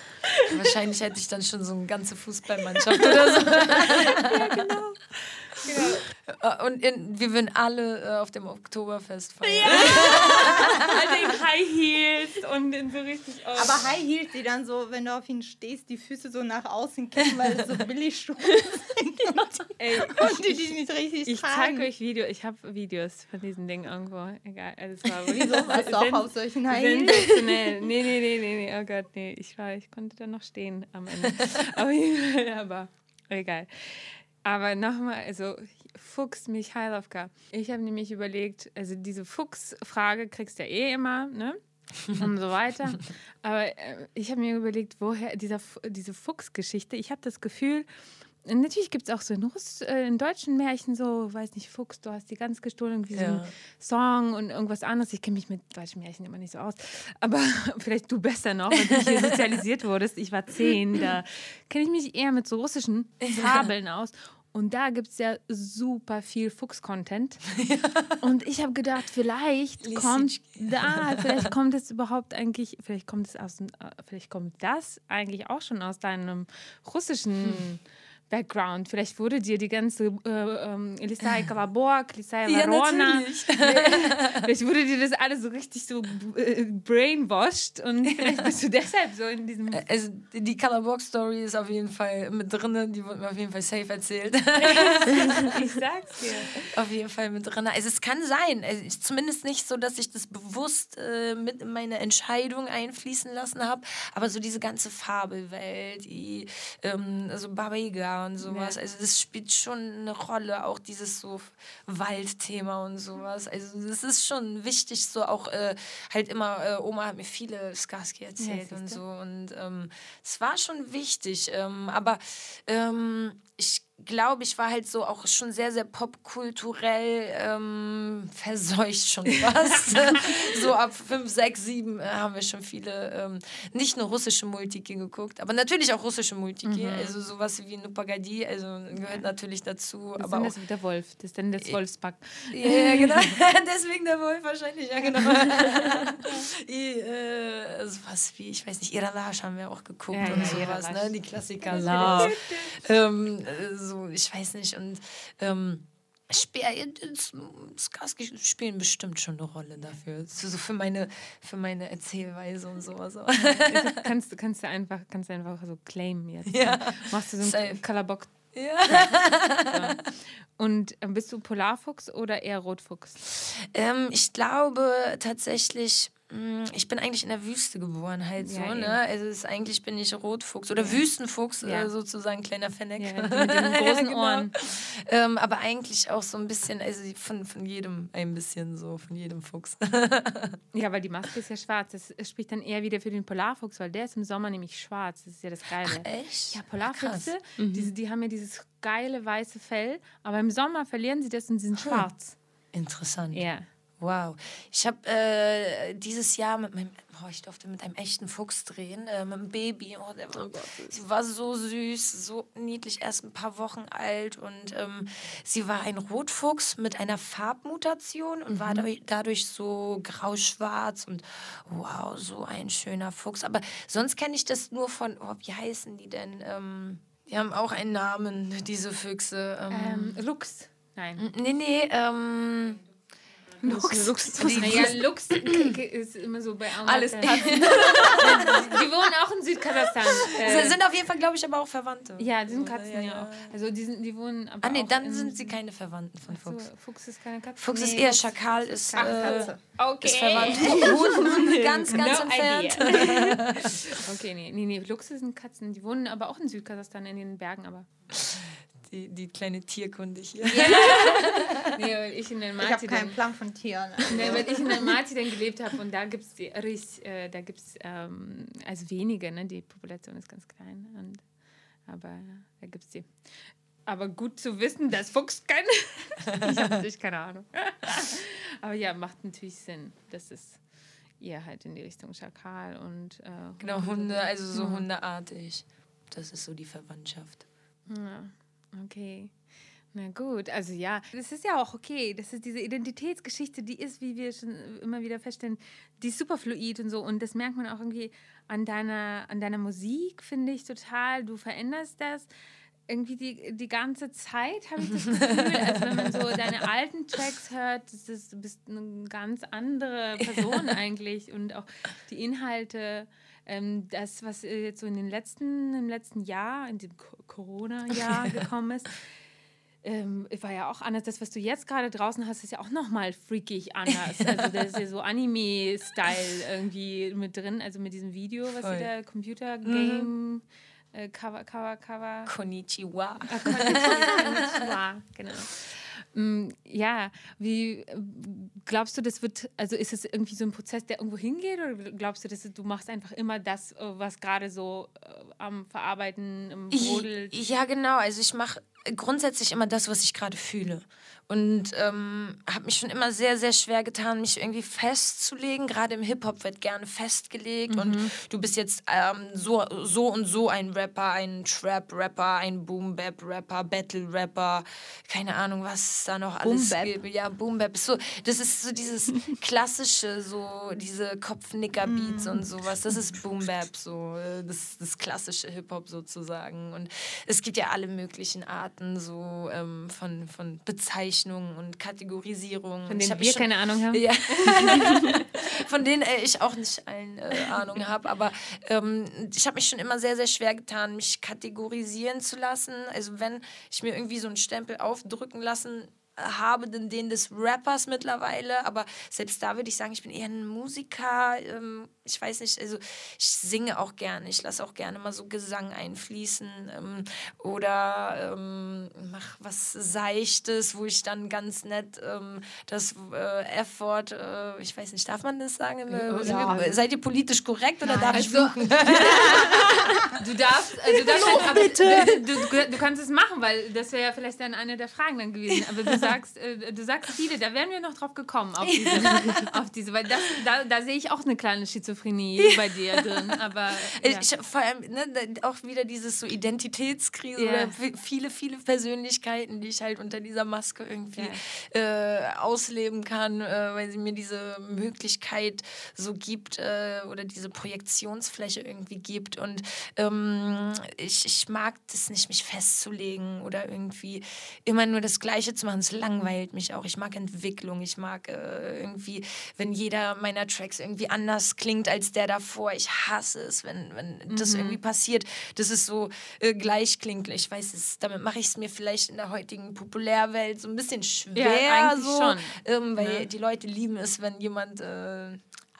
Wahrscheinlich hätte ich dann schon so eine ganze Fußballmannschaft oder so. ja, genau. Äh, Und in, wir würden alle äh, auf dem Oktoberfest feiern. Also in High Heels und in so richtig. Oh. Aber High Heels, die dann so, wenn du auf ihn stehst, die Füße so nach außen kippen, weil es so billig Schuhe sind Ey, und die dich nicht richtig ich tragen. zeige euch Videos. Ich habe Videos von diesen Dingen irgendwo. Egal. Also es war Wieso warst du auch auf solchen High Heels? sensationell. Nee, nee, nee, nee, nee. Oh Gott, nee. Ich war, ich konnte da noch stehen am Ende. Aber egal. Aber nochmal, also Fuchs Michailovka. Ich habe nämlich überlegt, also diese Fuchs-Frage kriegst du ja eh immer, ne? Und so weiter. Aber äh, ich habe mir überlegt, woher dieser, diese Fuchsgeschichte, ich habe das Gefühl, Natürlich gibt es auch so in, Russ, äh, in deutschen Märchen so, weiß nicht, Fuchs, du hast die ganz gestohlen, irgendwie so Ja. ein Song und irgendwas anderes. Ich kenne mich mit deutschen Märchen immer nicht so aus. Aber vielleicht du besser noch, weil du hier sozialisiert wurdest. Ich war zehn, da kenne ich mich eher mit so russischen Fabeln aus. Und da gibt es ja super viel Fuchs-Content. Und ich habe gedacht, vielleicht kommt da, vielleicht kommt es überhaupt eigentlich, vielleicht kommt es aus, äh, vielleicht kommt das eigentlich auch schon aus deinem russischen Background. Vielleicht wurde dir die ganze äh, ähm, Elisai Kolobok, Elisai Varona, vielleicht wurde dir das alles so richtig so äh, brainwashed und vielleicht bist du deshalb so in diesem Also die Colorbox-Story ist auf jeden Fall mit drin, die wurde mir auf jeden Fall safe erzählt. ich sag's dir. auf jeden Fall mit drin. Also es kann sein, also zumindest nicht so, dass ich das bewusst äh, mit in meine Entscheidung einfließen lassen habe, aber so diese ganze Fabelwelt, die ähm, so Baba Yaga und sowas, also das spielt schon eine Rolle, auch dieses so Waldthema und sowas. Also das ist schon wichtig, so auch äh, halt immer, äh, Oma hat mir viele Skarsky erzählt und so. Und ähm, es war schon wichtig, ähm, aber ähm, ich glaube, ich war halt so auch schon sehr, sehr popkulturell ähm, verseucht schon fast. so ab 5, 6, 7 äh, haben wir schon viele, ähm, nicht nur russische Multiki geguckt, aber natürlich auch russische Multiki. Also sowas wie Nupagadi, also gehört natürlich dazu. Das aber ist auch das der Wolf, das ist dann das Wolfspack. ja, ja, genau. Deswegen der Wolf wahrscheinlich, ja, genau. I, äh, sowas wie, ich weiß nicht, Iralash haben wir auch geguckt Ja, und ja, sowas, Iralash. ne? Die Klassiker. So. ähm, äh, so, ich weiß nicht. Und ähm, äh, Skarsky spielen bestimmt schon eine Rolle dafür. So, so für meine, für meine Erzählweise und sowas. kannst, du- kannst du einfach, kannst du einfach so claimen jetzt. Ja. Machst du so einen Kolobok Ja. Und äh, bist du Polarfuchs oder eher Rotfuchs? Ähm, ich glaube tatsächlich, ich bin eigentlich in der Wüste geboren, halt so, Ja, eben. ne? Also ist, eigentlich bin ich Rotfuchs oder Wüstenfuchs, Ja. äh, sozusagen, kleiner die mit den großen genau. Ohren. Ähm, aber eigentlich auch so ein bisschen, also von, von jedem ein bisschen so, von jedem Fuchs. Ja, weil die Maske ist ja schwarz. Das spricht dann eher wieder für den Polarfuchs, weil der ist im Sommer nämlich schwarz. Das ist ja das Geile. Echt? Ja. Polarfüchse, diese, die haben ja dieses geile weiße Fell, aber im Sommer verlieren sie das und sie sind schwarz. Interessant. Ja. Wow. Ich habe äh, dieses Jahr mit meinem, oh, ich durfte mit einem echten Fuchs drehen, äh, mit einem Baby. Oh, der war, sie war so süß, so niedlich, erst ein paar Wochen alt und ähm, sie war ein Rotfuchs mit einer Farbmutation und war dadurch, dadurch so grau-schwarz und wow, so ein schöner Fuchs. Aber sonst kenne ich das nur von, oh, wie heißen die denn? Ähm, die haben auch einen Namen, diese Füchse. Ähm, Ähm, Lux. Nein. nee, nee, ähm, Lux. Lux. Naja, Lux ist immer so bei Alles Katzen. Die wohnen auch in Südkasachstan. Sie Äh, sind auf jeden Fall, glaube ich, aber auch Verwandte. ja, die sind? Katzen ja, auch. Also die, sind, die wohnen aber Ah, nee, auch dann in, sind sie keine Verwandten von So, Fuchs. Fuchs ist keine Katze. Fuchs ist Nee, eher Schakal, ist, Ach, äh, Katze. Okay. ist verwandt. Huhn, ganz, ganz no entfernt. okay, nee, nee, nee. Luchse sind Katzen. Die wohnen aber auch in Südkasachstan in den Bergen, aber. Die, die kleine Tierkunde hier. Nee, weil ich in der Ich habe Marti keinen Plan von Tieren. nee, weil ich in der Marti dann gelebt habe und da gibt es äh, da gibt's ähm, also wenige, ne? Die Population ist ganz klein. Und, aber ja, da gibt es die. Aber gut zu wissen, dass Fuchs kann. ich habe natürlich keine Ahnung. aber ja, macht natürlich Sinn. Das ist eher halt in die Richtung Schakal und äh, Genau, Hunde, also so hundeartig. Das ist so die Verwandtschaft. Ja, okay. Na gut, also ja, das ist ja auch okay. Das ist diese Identitätsgeschichte, die ist, wie wir schon immer wieder feststellen, die ist super fluid und so. Und das merkt man auch irgendwie an deiner, an deiner Musik, finde ich total. Du veränderst das irgendwie die, die ganze Zeit, habe ich das Gefühl. Also wenn man so deine alten Tracks hört, das ist, du bist eine ganz andere Person eigentlich. Und auch die Inhalte, ähm, das, was äh, jetzt so in den letzten, im letzten Jahr, in dem Co- Corona-Jahr gekommen ist, ähm, war ja auch anders. Das, was du jetzt gerade draußen hast, ist ja auch nochmal freakig anders. Also da ist ja so Anime-Style irgendwie mit drin, also mit diesem Video, was Voll. da, Computer-Game, äh, Cover, Cover, Cover. Konnichiwa. Ah, Konnichiwa, genau. Mm, Ja, wie glaubst du, das wird, also ist es irgendwie so ein Prozess, der irgendwo hingeht oder glaubst du, dass du machst einfach immer das, äh, was gerade so äh, am Verarbeiten, im Brodel? Ja, genau. Also ich mache grundsätzlich immer das, was ich gerade fühle. Und ähm, habe mich schon immer sehr, sehr schwer getan, mich irgendwie festzulegen. Gerade im Hip-Hop wird gerne festgelegt. Und du bist jetzt ähm, so, so und so ein Rapper, ein Trap-Rapper, ein Boom-Bap-Rapper, Battle-Rapper, keine Ahnung, was da noch alles Boom-Bap. gibt. Ja, Boom-Bap. So, das ist so dieses klassische, so diese Kopfnicker-Beats und sowas. Das ist Boom-Bap, so äh, das, das klassische Hip-Hop sozusagen. Und es gibt ja alle möglichen Arten so ähm, von, von Bezeichnungen und Kategorisierungen. Von Ich denen hab wir schon- keine Ahnung haben? ja. Von denen äh, ich auch nicht allen äh, Ahnung habe. Aber ähm, ich habe mich schon immer sehr, sehr schwer getan, mich kategorisieren zu lassen. Also wenn ich mir irgendwie so einen Stempel aufdrücken lassen habe, den, den des Rappers mittlerweile. Aber selbst da würde ich sagen, ich bin eher ein Musiker. Ähm, ich weiß nicht, also ich singe auch gerne. Ich lasse auch gerne mal so Gesang einfließen. Ähm, oder ähm, mach was Seichtes, wo ich dann ganz nett ähm, das äh, F-Wort, äh, ich weiß nicht, darf man das sagen? Ja. Seid ihr politisch korrekt oder darf ich Also? Du darfst, äh, du darfst aber, Du, du, du kannst es machen, weil das wäre ja vielleicht dann eine der Fragen dann gewesen. Aber du sagst, äh, du sagst viele, da wären wir noch drauf gekommen, auf diese, auf diese weil das, da, da sehe ich auch eine kleine Schizophrenie bei dir drin. Aber ja. Ich, vor allem ne, auch wieder dieses so Identitätskrise Ja. oder vi- viele, viele Persönlichkeiten, die ich halt unter dieser Maske irgendwie äh, ausleben kann, äh, weil sie mir diese Möglichkeit so gibt äh, oder diese Projektionsfläche irgendwie gibt. Und ähm, ich, ich mag das nicht, mich festzulegen oder irgendwie immer nur das Gleiche zu machen. Es langweilt mich auch. Ich mag Entwicklung. Ich mag äh, irgendwie, wenn jeder meiner Tracks irgendwie anders klingt als der davor. Ich hasse es, wenn, wenn mhm. das irgendwie passiert. Das ist so äh, gleichklingend. Ich weiß es, damit mache ich es mir vielleicht in der heutigen Populärwelt so ein bisschen schwer. Ja, so, ähm, weil ne? die Leute lieben es, wenn jemand äh,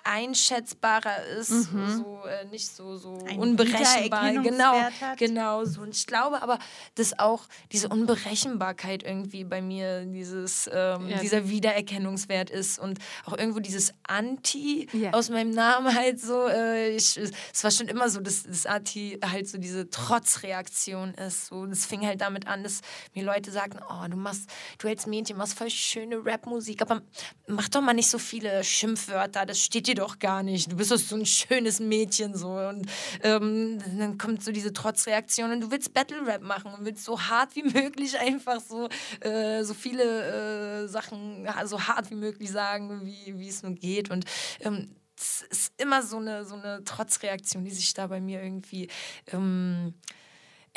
einschätzbarer ist, mhm. so äh, nicht so, so Ein unberechenbar. Genau, hat. genau so. Und ich glaube aber, dass auch diese Unberechenbarkeit irgendwie bei mir dieses, ähm, ja. dieser Wiedererkennungswert ist und auch irgendwo dieses Anti ja. aus meinem Namen halt so. Äh, ich, es war schon immer so, dass das Anti halt so diese Trotzreaktion ist. So, das fing halt damit an, dass mir Leute sagten, oh, du machst, du als Mädchen machst voll schöne Rapmusik, aber mach doch mal nicht so viele Schimpfwörter, das steht dir doch gar nicht. Du bist doch so ein schönes Mädchen so. Und ähm, dann kommt so diese Trotzreaktion und du willst Battle Rap machen und willst so hart wie möglich einfach so, äh, so viele äh, Sachen so hart wie möglich sagen, wie, es nur geht. Und ähm, es ist immer so eine, so eine Trotzreaktion, die sich da bei mir irgendwie ähm,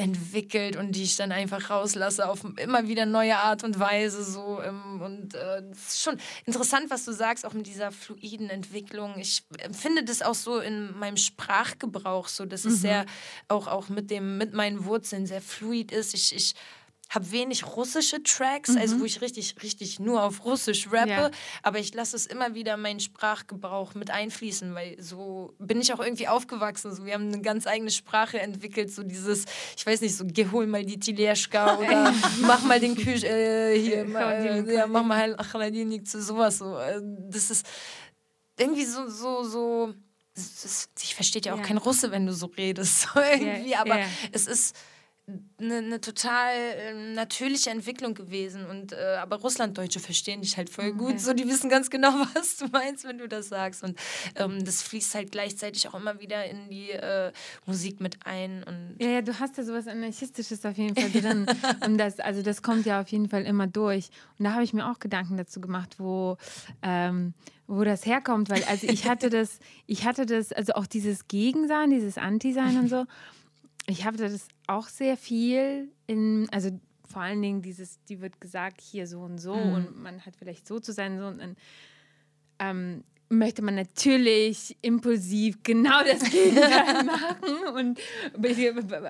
entwickelt und die ich dann einfach rauslasse auf immer wieder neue Art und Weise so ähm, und äh, es ist schon interessant, was du sagst, auch mit dieser fluiden Entwicklung. Ich empfinde das auch so in meinem Sprachgebrauch so, dass mhm. es sehr auch auch mit dem mit meinen Wurzeln sehr fluid ist. Ich, ich habe wenig russische Tracks, also mhm. also wo ich richtig, richtig nur auf Russisch rappe, ja. aber ich lasse es immer wieder meinen Sprachgebrauch mit einfließen, weil so bin ich auch irgendwie aufgewachsen. So, wir haben eine ganz eigene Sprache entwickelt, so dieses, ich weiß nicht, so gehol mal die Tileschka oder mach mal den Kühl, äh, hier, äh, ja, mach mal halt Achladinik zu sowas. So. Äh, das ist irgendwie so, so, so. Ist, ich verstehe ja auch ja. kein Russe, wenn du so redest, so irgendwie, aber es ist eine, eine total äh, natürliche Entwicklung gewesen. Und, äh, aber Russlanddeutsche verstehen dich halt voll gut. Okay. So, die wissen ganz genau, was du meinst, wenn du das sagst. Und ähm, das fließt halt gleichzeitig auch immer wieder in die äh, Musik mit ein. Und ja, ja, du hast ja sowas Anarchistisches auf jeden Fall drin. und das, also das kommt ja auf jeden Fall immer durch. Und da habe ich mir auch Gedanken dazu gemacht, wo. Ähm, wo das herkommt, weil also ich hatte das, ich hatte das, also auch dieses Gegensein, dieses Anti-Sein und so. Ich habe das auch sehr viel in, also vor allen Dingen dieses, die wird gesagt, hier so und so mhm. und man hat vielleicht so zu sein, so und dann ähm, möchte man natürlich impulsiv genau das Gegenteil machen. Und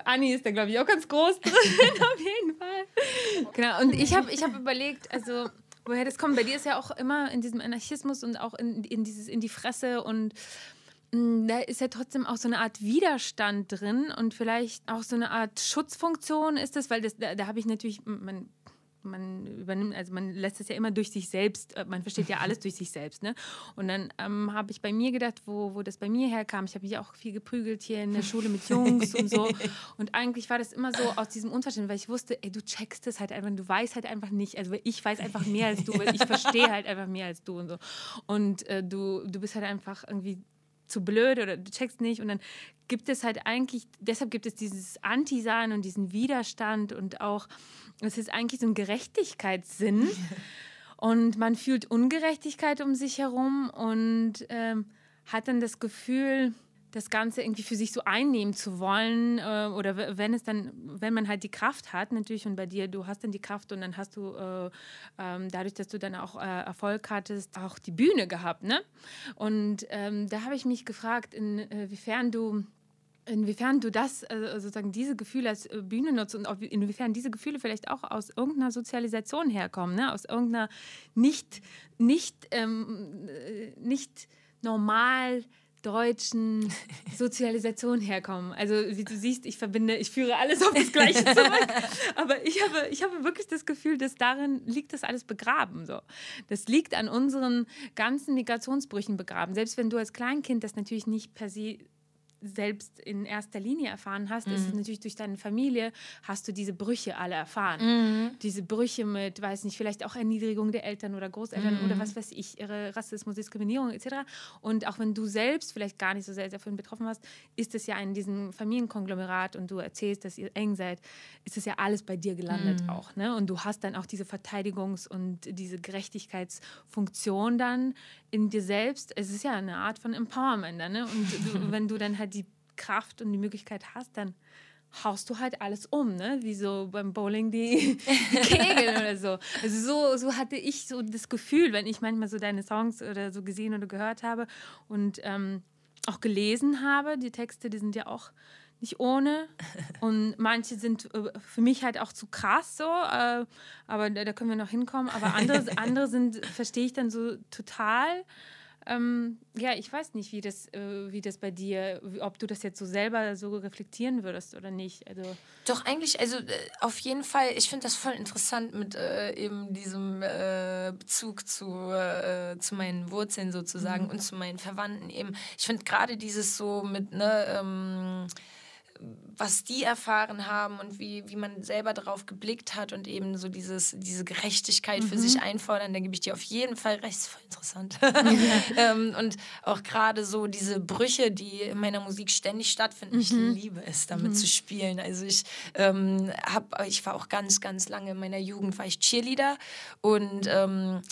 Anni ist da, glaube ich, auch ganz groß drin, auf jeden Fall. Genau. Und ich habe ich hab überlegt, also woher das kommt. Bei dir ist ja auch immer in diesem Anarchismus und auch in, in dieses in die Fresse und da ist ja trotzdem auch so eine Art Widerstand drin und vielleicht auch so eine Art Schutzfunktion ist das, weil das, da, da habe ich natürlich, man, man übernimmt, also man lässt es ja immer durch sich selbst, äh, man versteht ja alles durch sich selbst. Ne? Und dann ähm, habe ich bei mir gedacht, wo, wo das bei mir herkam, ich habe mich auch viel geprügelt hier in der Schule mit Jungs und so. Und eigentlich war das immer so aus diesem Unverständnis, weil ich wusste, ey, du checkst es halt einfach, du weißt halt einfach nicht. Also ich weiß einfach mehr als du, weil ich verstehe halt einfach mehr als du und so. Und äh, du, du bist halt einfach irgendwie zu blöd oder du checkst nicht. Und dann gibt es halt eigentlich, deshalb gibt es dieses Anti-Sein und diesen Widerstand und auch, es ist eigentlich so ein Gerechtigkeitssinn. und man fühlt Ungerechtigkeit um sich herum und ähm, hat dann das Gefühl, das Ganze irgendwie für sich so einnehmen zu wollen äh, oder wenn es dann, wenn man halt die Kraft hat, natürlich und bei dir, du hast dann die Kraft und dann hast du äh, ähm, dadurch, dass du dann auch äh, Erfolg hattest, auch die Bühne gehabt, ne? Und ähm, da habe ich mich gefragt, inwiefern du Inwiefern du das, also sozusagen diese Gefühle als äh, Bühne nutzt und inwiefern diese Gefühle vielleicht auch aus irgendeiner Sozialisation herkommen, ne? aus irgendeiner nicht, nicht, ähm, äh, nicht normal deutschen Sozialisation herkommen. Also wie du siehst, ich verbinde, ich führe alles auf das Gleiche zurück. Aber ich habe, ich habe wirklich das Gefühl, dass darin liegt das alles begraben. So. Das liegt an unseren ganzen Migrationsbrüchen begraben. Selbst wenn du als Kleinkind das natürlich nicht per se selbst in erster Linie erfahren hast, mhm. ist es natürlich durch deine Familie, hast du diese Brüche alle erfahren. Mhm. Diese Brüche mit, weiß nicht, vielleicht auch Erniedrigung der Eltern oder Großeltern mhm. oder was weiß ich, ihre Rassismus, Diskriminierung etc. Und auch wenn du selbst vielleicht gar nicht so sehr davon betroffen warst, ist es ja in diesem Familienkonglomerat und du erzählst, dass ihr eng seid, ist es ja alles bei dir gelandet mhm. auch. Ne? Und du hast dann auch diese Verteidigungs- und diese Gerechtigkeitsfunktion dann in dir selbst. Es ist ja eine Art von Empowerment. Ne? Und du, wenn du dann halt Kraft und die Möglichkeit hast, dann haust du halt alles um, ne? Wie so beim Bowling die, die Kegel oder so. Also so, so hatte ich so das Gefühl, wenn ich manchmal so deine Songs oder so gesehen oder gehört habe und ähm, auch gelesen habe. Die Texte, die sind ja auch nicht ohne. Und manche sind äh, für mich halt auch zu krass so, äh, aber da, da, können wir noch hinkommen. Aber andere, andere sind, verstehe ich dann so total. Ähm, ja, ich weiß nicht, wie das, äh, wie das bei dir, ob du das jetzt so selber so reflektieren würdest oder nicht. Also Doch, eigentlich, also äh, auf jeden Fall, ich finde das voll interessant mit äh, eben diesem äh, Bezug zu, äh, zu meinen Wurzeln sozusagen mhm. und zu meinen Verwandten eben. Ich finde gerade dieses so mit, ne, ähm, was die erfahren haben und wie, wie man selber darauf geblickt hat und eben so dieses, diese Gerechtigkeit mhm. für sich einfordern, da gebe ich dir auf jeden Fall recht. Das ist voll interessant. ähm, und auch gerade so diese Brüche, die in meiner Musik ständig stattfinden. Mhm. Ich liebe es, damit mhm. zu spielen. Also ich ähm, hab, ich war auch ganz, ganz lange in meiner Jugend, war ich Cheerleader und ähm,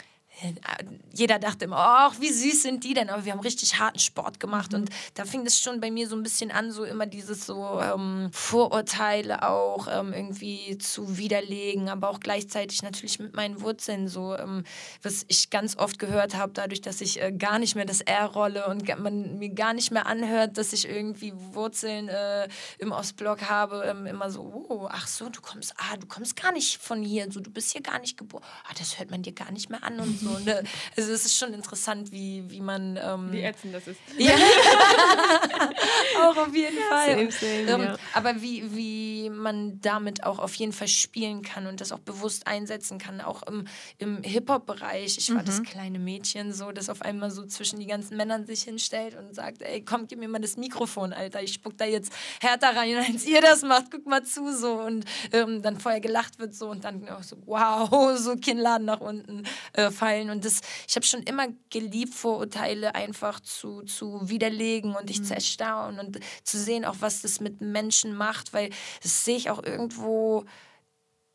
jeder dachte immer, ach, wie süß sind die denn? Aber wir haben richtig harten Sport gemacht. Und da fing es schon bei mir so ein bisschen an, so immer dieses so ähm, Vorurteile auch ähm, irgendwie zu widerlegen, aber auch gleichzeitig natürlich mit meinen Wurzeln so, ähm, was ich ganz oft gehört habe, dadurch, dass ich äh, gar nicht mehr das R rolle und man mir gar nicht mehr anhört, dass ich irgendwie Wurzeln äh, im Ostblock habe, ähm, immer so, oh, ach so, du kommst, ah, du kommst gar nicht von hier, so, du bist hier gar nicht geboren. Ah, das hört man dir gar nicht mehr an und so. Ne? Also es ist schon interessant, wie, wie man... Ähm, wie ätzend das ist. Ja, auch auf jeden ja, Fall. Same, same, ähm, ja. Aber wie, wie man damit auch auf jeden Fall spielen kann und das auch bewusst einsetzen kann, auch im, im Hip-Hop-Bereich. Ich war mhm. das kleine Mädchen so, das auf einmal so zwischen die ganzen Männern sich hinstellt und sagt, ey, komm, gib mir mal das Mikrofon, Alter. Ich spuck da jetzt härter rein, als ihr das macht. Guck mal zu so. Und ähm, dann vorher gelacht wird so und dann auch so, wow, so Kinnladen nach unten äh, fallen Vorurteilen. Und das, ich habe schon immer geliebt, Vorurteile einfach zu, zu widerlegen und dich mhm. zu erstaunen und zu sehen, auch was das mit Menschen macht, weil das sehe ich auch irgendwo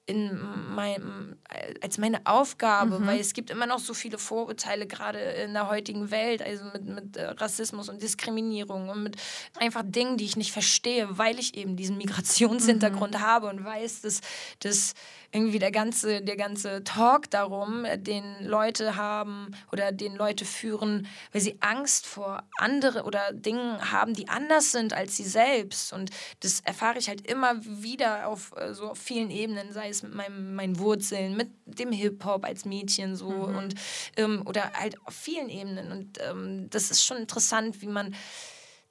in meinem, als meine Aufgabe, mhm. weil es gibt immer noch so viele Vorurteile, gerade in der heutigen Welt, also mit, mit äh, Rassismus und Diskriminierung und mit einfach Dingen, die ich nicht verstehe, weil ich eben diesen Migrationshintergrund mhm. habe und weiß, dass, dass irgendwie der ganze, der ganze Talk darum, den Leute haben oder den Leute führen, weil sie Angst vor andere oder Dingen haben, die anders sind als sie selbst. Und das erfahre ich halt immer wieder auf äh, so auf vielen Ebenen, sei es mit meinem, meinen Wurzeln, mit dem Hip-Hop als Mädchen so mhm. und ähm, oder halt auf vielen Ebenen. Und ähm, das ist schon interessant, wie man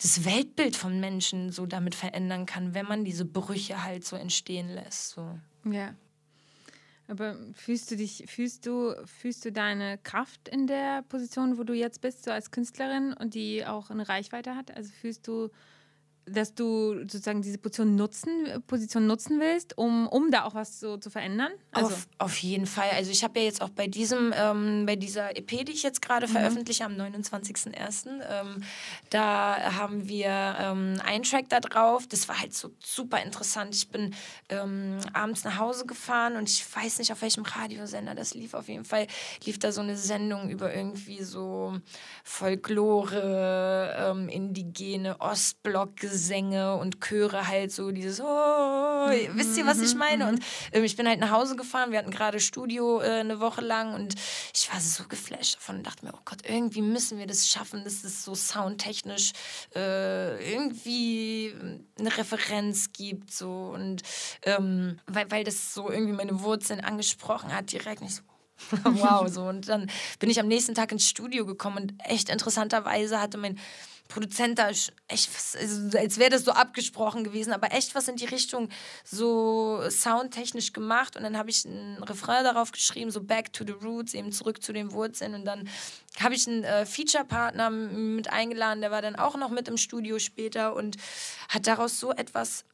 das Weltbild von Menschen so damit verändern kann, wenn man diese Brüche halt so entstehen lässt. So. Ja. Aber fühlst du dich, fühlst du, fühlst du deine Kraft in der Position, wo du jetzt bist, so als Künstlerin und die auch eine Reichweite hat? Also fühlst du, dass du sozusagen diese Position nutzen, Position nutzen willst, um, um da auch was so zu verändern? Also auf, auf jeden Fall. Also ich habe ja jetzt auch bei diesem, ähm, bei dieser EP, die ich jetzt gerade mhm. veröffentliche, am 29.01., ähm, da haben wir ähm, einen Track da drauf. Das war halt so super interessant. Ich bin ähm, abends nach Hause gefahren und ich weiß nicht, auf welchem Radiosender das lief. Auf jeden Fall lief da so eine Sendung über irgendwie so Folklore, ähm, indigene Ostblock Gesänge und Chöre halt so dieses, oh, wisst ihr, was ich meine? Und ähm, ich bin halt nach Hause gefahren, wir hatten gerade Studio äh, eine Woche lang und ich war so geflasht davon und dachte mir, oh Gott, irgendwie müssen wir das schaffen, dass es so soundtechnisch äh, irgendwie eine Referenz gibt so. Und ähm, weil, weil das so irgendwie meine Wurzeln angesprochen hat, direkt. Nicht so, wow, so. Und dann bin ich am nächsten Tag ins Studio gekommen und echt interessanterweise hatte mein Produzent da echt, also als wäre das so abgesprochen gewesen, aber echt was in die Richtung so soundtechnisch gemacht. Und dann habe ich ein Refrain darauf geschrieben, so Back to the Roots, eben zurück zu den Wurzeln. Und dann habe ich einen äh, Feature-Partner mit eingeladen, der war dann auch noch mit im Studio später und hat daraus so etwas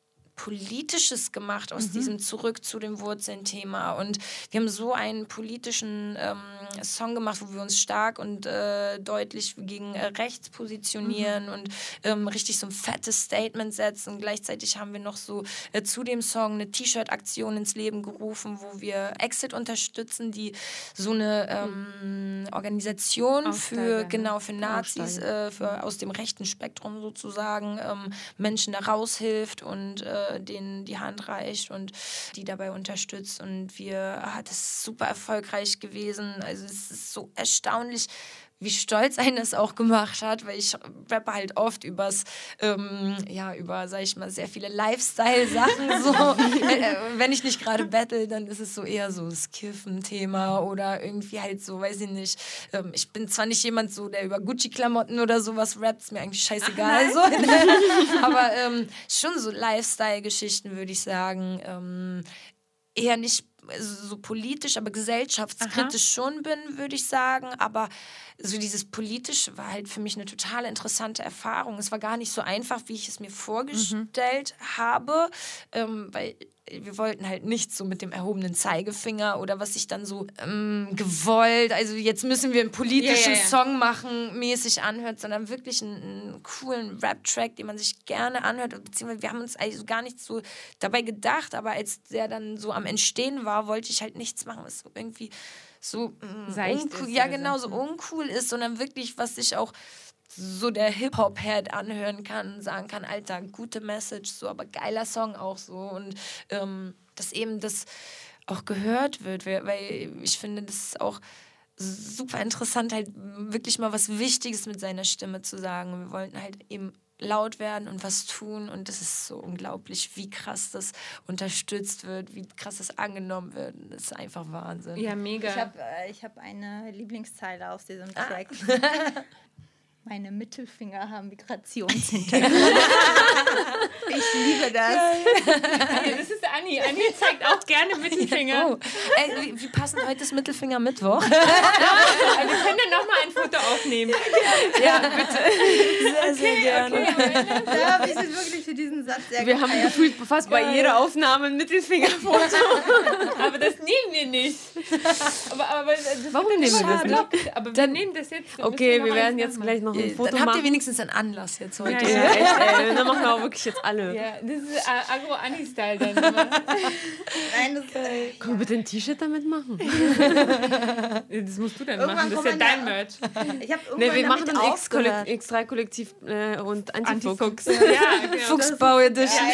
Politisches gemacht aus mhm. diesem Zurück zu dem Wurzeln-Thema. Und wir haben so einen politischen ähm, Song gemacht, wo wir uns stark und äh, deutlich gegen äh, rechts positionieren mhm. und ähm, richtig so ein fettes Statement setzen. Gleichzeitig haben wir noch so äh, zu dem Song eine T-Shirt-Aktion ins Leben gerufen, wo wir Exit unterstützen, die so eine ähm, Organisation Aufsteiger, für genau für Nazis, äh, für, aus dem rechten Spektrum sozusagen ähm, Menschen da raushilft und äh, äh, denen die Hand reicht und die dabei unterstützt. Und wir, ah, das ist super erfolgreich gewesen. Also es ist so erstaunlich, wie stolz einen das auch gemacht hat, weil ich rappe halt oft übers, ähm, ja, über, sag ich mal, sehr viele Lifestyle-Sachen. So. Äh, wenn ich nicht gerade battle, dann ist es so eher so das Kiffen-Thema oder irgendwie halt so, weiß ich nicht. Ähm, ich bin zwar nicht jemand so, der über Gucci-Klamotten oder sowas rappt, ist mir eigentlich scheißegal. Ach, so. Aber ähm, schon so Lifestyle-Geschichten, würde ich sagen. Ähm, eher nicht so politisch, aber gesellschaftskritisch Aha. schon bin, würde ich sagen. Aber so dieses Politische war halt für mich eine total interessante Erfahrung. Es war gar nicht so einfach, wie ich es mir vorgestellt mhm. habe, ähm, weil wir wollten halt nicht so mit dem erhobenen Zeigefinger oder was sich dann so ähm, gewollt, also jetzt müssen wir einen politischen ja, ja, ja. Song machen, mäßig anhört, sondern wirklich einen, einen coolen Rap-Track, den man sich gerne anhört. Beziehungsweise wir haben uns also gar nicht so dabei gedacht, aber als der dann so am Entstehen war, wollte ich halt nichts machen, was irgendwie so mm, uncool, ja genau so uncool ist, sondern wirklich was sich auch so der Hip-Hop-Head anhören kann sagen kann, Alter, gute Message, so, aber geiler Song auch so. Und ähm, dass eben das auch gehört wird, weil ich finde, das ist auch super interessant, halt wirklich mal was Wichtiges mit seiner Stimme zu sagen. Wir wollten halt eben laut werden und was tun und das ist so unglaublich, wie krass das unterstützt wird, wie krass das angenommen wird. Das ist einfach Wahnsinn. Ja, mega. Ich habe äh, hab eine Lieblingszeile aus diesem ah. Track. Meine Mittelfinger haben Migrationshintergrund. ich liebe das. Ja, das ist Anni. Anni zeigt auch gerne Mittelfinger. Oh. Ey, wie, wie passend heute ist Mittelfinger Mittwoch. wir können dann nochmal ein Foto aufnehmen. Ja, bitte. Sehr, sehr okay, gerne. Okay, habe ich es wirklich für diesen Satz sehr Wir haben gefühlt fast bei jeder Aufnahme ein Mittelfingerfoto. aber das nehmen wir nicht. Aber, aber Warum nehmen wir das nicht? Aber wir nehmen das jetzt. Okay, wir werden jetzt gleich noch ein äh, Foto Dann habt ihr wenigstens einen Anlass jetzt heute. Ja, ja, echt, ey. Dann machen wir auch wirklich jetzt alle. Ja, das ist Agro-Anni-Style dann. Nein, das äh, Können wir bitte ein T-Shirt damit machen? das musst du dann irgendwann machen, das ist ja dein Merch. Ich hab nee, wir machen ein X3-Kollektiv äh, und Antifuchs. Anti ja, genau. Fuchsbau Edition.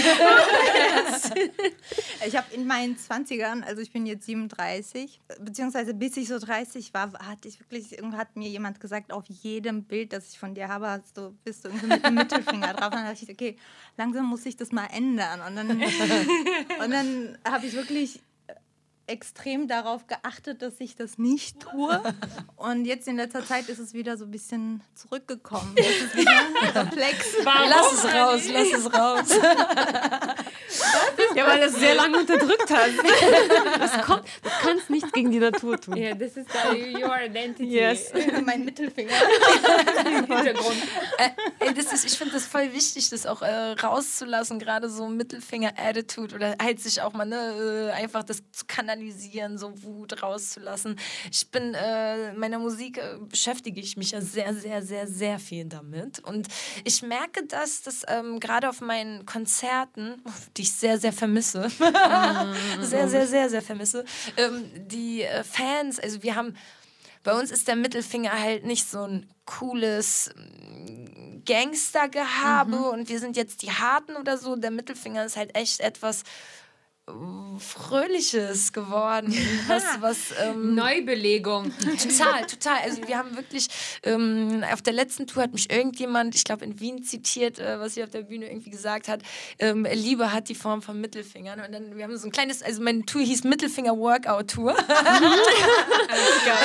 ich habe in meinen 20ern, also ich bin jetzt 37, beziehungsweise bis ich so 30 war, hatte ich wirklich, hat mir jemand gesagt, auf jedem Bild, das ich von dir habe, hast du, bist du irgendwie mit dem Mittelfinger drauf. Und dann dachte ich, okay, langsam muss ich das mal ändern. Und dann, und dann habe ich wirklich extrem darauf geachtet, dass ich das nicht tue. Und jetzt in letzter Zeit ist es wieder so ein bisschen zurückgekommen. Jetzt ist wieder. Warum? Lass es raus, lass es raus. ja, weil das sehr lange unterdrückt hat. Das kommt, du kannst nichts gegen die Natur tun. Ja, das ist uh, your identity. Yes. mein Mittelfinger. Hintergrund. Äh, das ist, ich finde das voll wichtig, das auch äh, rauszulassen, gerade so Mittelfinger-Attitude oder halt sich auch mal ne, äh, einfach das zu kanalisieren kanalisieren, so Wut rauszulassen. Ich bin, äh, meiner Musik äh, beschäftige ich mich ja sehr, sehr, sehr, sehr viel damit. Und ich merke das, dass ähm, gerade auf meinen Konzerten, die ich sehr, sehr vermisse, sehr, sehr, sehr, sehr vermisse, ähm, die äh, Fans, also wir haben bei uns ist der Mittelfinger halt nicht so ein cooles mm, Gangstergehabe mhm. und wir sind jetzt die Harten oder so. Der Mittelfinger ist halt echt etwas Fröhliches geworden. Was, was, ähm, Neubelegung. Total, total. Also wir haben wirklich, ähm, auf der letzten Tour hat mich irgendjemand, ich glaube in Wien zitiert, äh, was sie auf der Bühne irgendwie gesagt hat, ähm, Liebe hat die Form von Mittelfingern. Und dann, wir haben so ein kleines, also meine Tour hieß Mittelfinger Workout Tour. und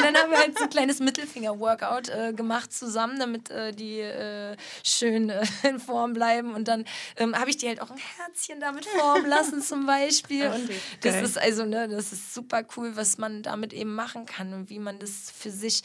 dann haben wir halt so ein kleines Mittelfinger Workout äh, gemacht zusammen, damit äh, die äh, schön äh, in Form bleiben. Und dann ähm, habe ich die halt auch ein Herzchen damit formen lassen zum Beispiel. Beispiel. Ach, und das geil. ist also, ne, das ist super cool, was man damit eben machen kann und wie man das für sich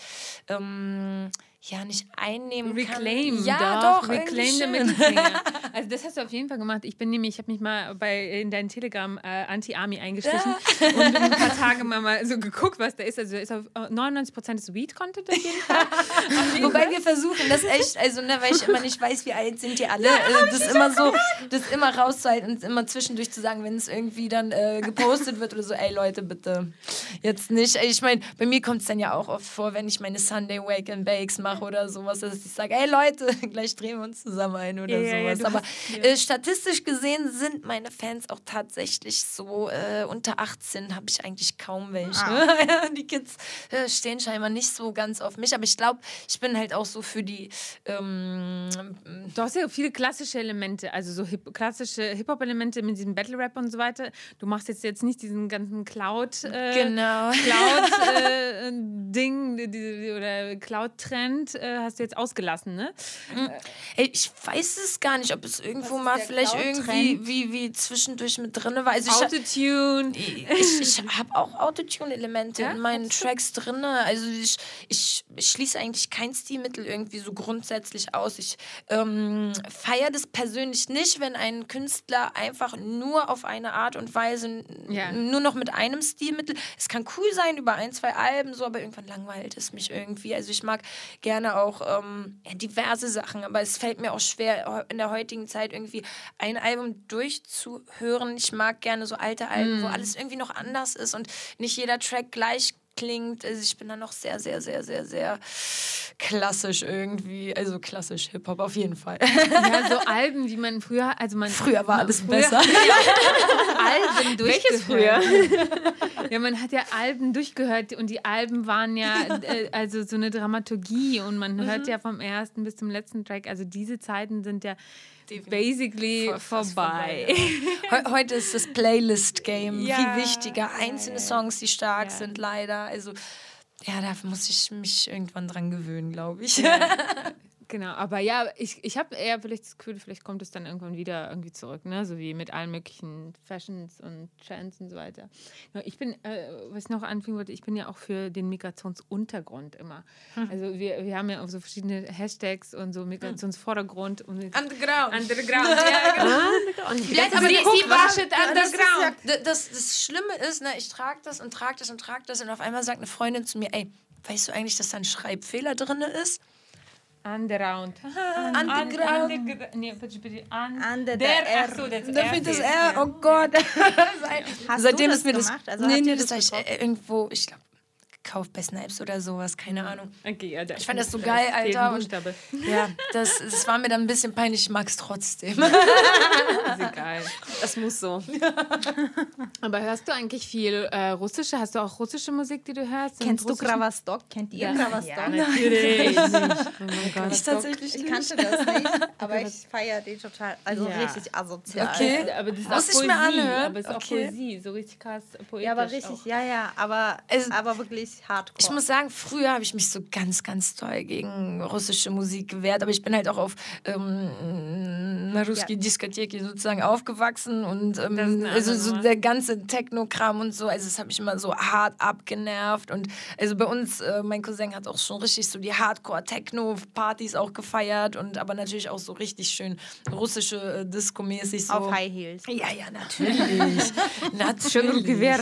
ähm, ja nicht einnehmen Reclaim kann. Ja, doch, doch Reclaim the Mittelfinger. Also das hast du auf jeden Fall gemacht. Ich bin nämlich, ich habe mich mal bei in deinen Telegram äh, Anti-Army eingeschlichen ja. und bin ein paar Tage mal, mal so geguckt, was da ist. Also ist auf 99% des Weed-Content auf jeden Fall. Wobei wir versuchen das echt, also ne, weil ich immer nicht weiß, wie alt sind die alle, ja, äh, das immer so, das immer rauszuhalten und immer zwischendurch zu sagen, wenn es irgendwie dann äh, gepostet wird oder so, ey Leute, bitte jetzt nicht. Ich meine, bei mir kommt es dann ja auch oft vor, wenn ich meine Sunday Wake and Bakes mache mache oder sowas, dass ich sage, hey Leute, gleich drehen wir uns zusammen ein oder Ja, ja, ja, sowas. du Aber hast- ja. äh, statistisch gesehen sind meine Fans auch tatsächlich so äh, unter 18 habe ich eigentlich kaum welche. Ah. die Kids äh, stehen scheinbar nicht so ganz auf mich, aber ich glaube, ich bin halt auch so für die ähm, Du hast ja viele klassische Elemente, also so hip klassische Hip-Hop-Elemente mit diesem Battle-Rap und so weiter. Du machst jetzt, jetzt nicht diesen ganzen Cloud, äh, Genau. Cloud-Ding die, oder Cloud-Trend äh, hast du jetzt ausgelassen, ne? Ey, ich weiß es gar nicht, ob es irgendwo mal vielleicht irgendwie wie, wie zwischendurch mit drin war. Also ich, Autotune. ich, ich habe auch Autotune-Elemente Ja? in meinen Tracks drin. Also ich, ich, ich schließe eigentlich kein Stilmittel irgendwie so grundsätzlich aus. Ich ähm, feiere das persönlich nicht, wenn ein Künstler einfach nur auf eine Art und Weise Ja. nur noch mit einem Stilmittel. Es kann cool sein über ein, zwei Alben, so, aber irgendwann langweilt es mich irgendwie. Also ich mag gerne auch ähm, diverse Sachen, aber es fällt mir auch schwer, in der heutigen Zeit irgendwie ein Album durchzuhören. Ich mag gerne so alte Alben, wo alles irgendwie noch anders ist und nicht jeder Track gleich klingt. Also ich bin da noch sehr, sehr, sehr, sehr, sehr klassisch irgendwie. Also klassisch Hip-Hop auf jeden Fall. Ja, so Alben, wie man früher, also man Früher war alles früher- besser. Alben Welches durchgehört. Ja, man hat ja Alben durchgehört und die Alben waren ja äh, also so eine Dramaturgie und man Mhm. hört ja vom ersten bis zum letzten Track. Also diese Zeiten sind ja basically vorbei. vorbei, Heu- Heute ist das Playlist-Game Ja, viel wichtiger. Einzelne ja, ja. Songs, die stark Ja. sind, leider. Also, ja, da muss ich mich irgendwann dran gewöhnen, glaube ich. Genau, aber ja, ich, ich habe eher vielleicht das Gefühl, vielleicht kommt es dann irgendwann wieder irgendwie zurück, ne? So wie mit allen möglichen Fashions und Trends und so weiter. Ja, Ich bin, äh, was ich noch anfügen wollte, ich bin ja auch für den Migrationsuntergrund immer. Hm. Also wir, wir haben ja auch so verschiedene Hashtags und so Migrationsvordergrund und Underground. Underground. Ja, genau. Und Ja, aber Sie- guck das, underground. ja, das, das Schlimme ist, ne, ich trage das und trage das und trage das und auf einmal sagt eine Freundin zu mir, ey, weißt du eigentlich, dass da ein Schreibfehler drin ist? Underground. Underground. Underground. Nee, bitte, bitte. Un Under der, der ach so, das Da R fehlt das. R, oh Gott. Seitdem ist mir das. gemacht? Also nee, nee, das habe ich äh, irgendwo, ich glaube, gekauft bei Snipes oder sowas, keine Ahnung. Okay, ja, da- Ich fand das so geil, Alter. Und, ja, das, das war mir dann ein bisschen peinlich, ich mag es trotzdem. Ist egal. das muss so. Aber hörst du eigentlich viel äh, russische? Hast du auch russische Musik, die du hörst? Kennst du Kravastok? Kennt ihr Ja, Kravastok? ja, natürlich. Oh mein Gott. ich tatsächlich Ich nicht. kannte das nicht, aber ich feiere den total. Also Ja. richtig asozial. Okay. aber das ist Muss auch ich Poesie. mir anhören? Aber es ist auch Okay. Poesie, so richtig krass poetisch. Ja, aber richtig, Auch. ja, ja, aber, Also- aber wirklich hardcore. Ich muss sagen, früher habe ich mich so ganz, ganz toll gegen russische Musik gewehrt, aber ich bin halt auch auf ähm, einer ruski Ja. Diskothek sozusagen aufgewachsen und ähm, also so der ganze Techno-Kram und so, also das habe ich immer so hart abgenervt und also bei uns, äh, mein Cousin hat auch schon richtig so die Hardcore-Techno-Partys auch gefeiert und aber natürlich auch so richtig schön russische äh, Disco-mäßig so. Auf High Heels. Ja, ja, natürlich. natürlich. Schön Rukiwer.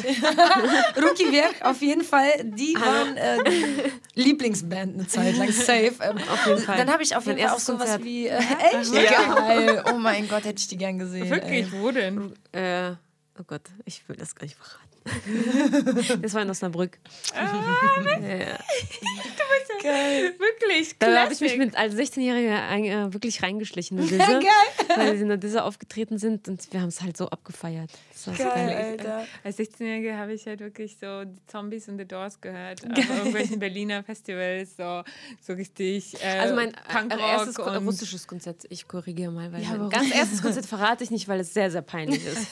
Rukiwer, auf jeden Fall. Die waren äh, die Lieblingsband eine Zeit lang. Safe. Ähm, auf jeden Fall. Dann habe ich auf jeden Fall auch sowas Konzert. wie. Äh, echt? Geil. Oh mein Gott, hätte ich die gern gesehen. Wirklich, Ey. wo denn? Äh, oh Gott, ich will das gar nicht verraten. das war in Osnabrück. ja. Wirklich, Da habe ich mich mit als 16-Jähriger ein- äh, wirklich reingeschlichen in Disse, weil sie in der Disse aufgetreten sind und wir haben es halt so abgefeiert. Das war so Geil, geil. Alter. Als 16-Jährige habe ich halt wirklich so die Zombies und The Doors gehört. Auf irgendwelchen Berliner Festivals, so, so richtig äh, Also mein äh, Punkrock erstes und russisches Konzert, ich korrigiere mal, weil Ja, mein ganz erstes Konzert verrate ich nicht, weil es sehr, sehr peinlich ist.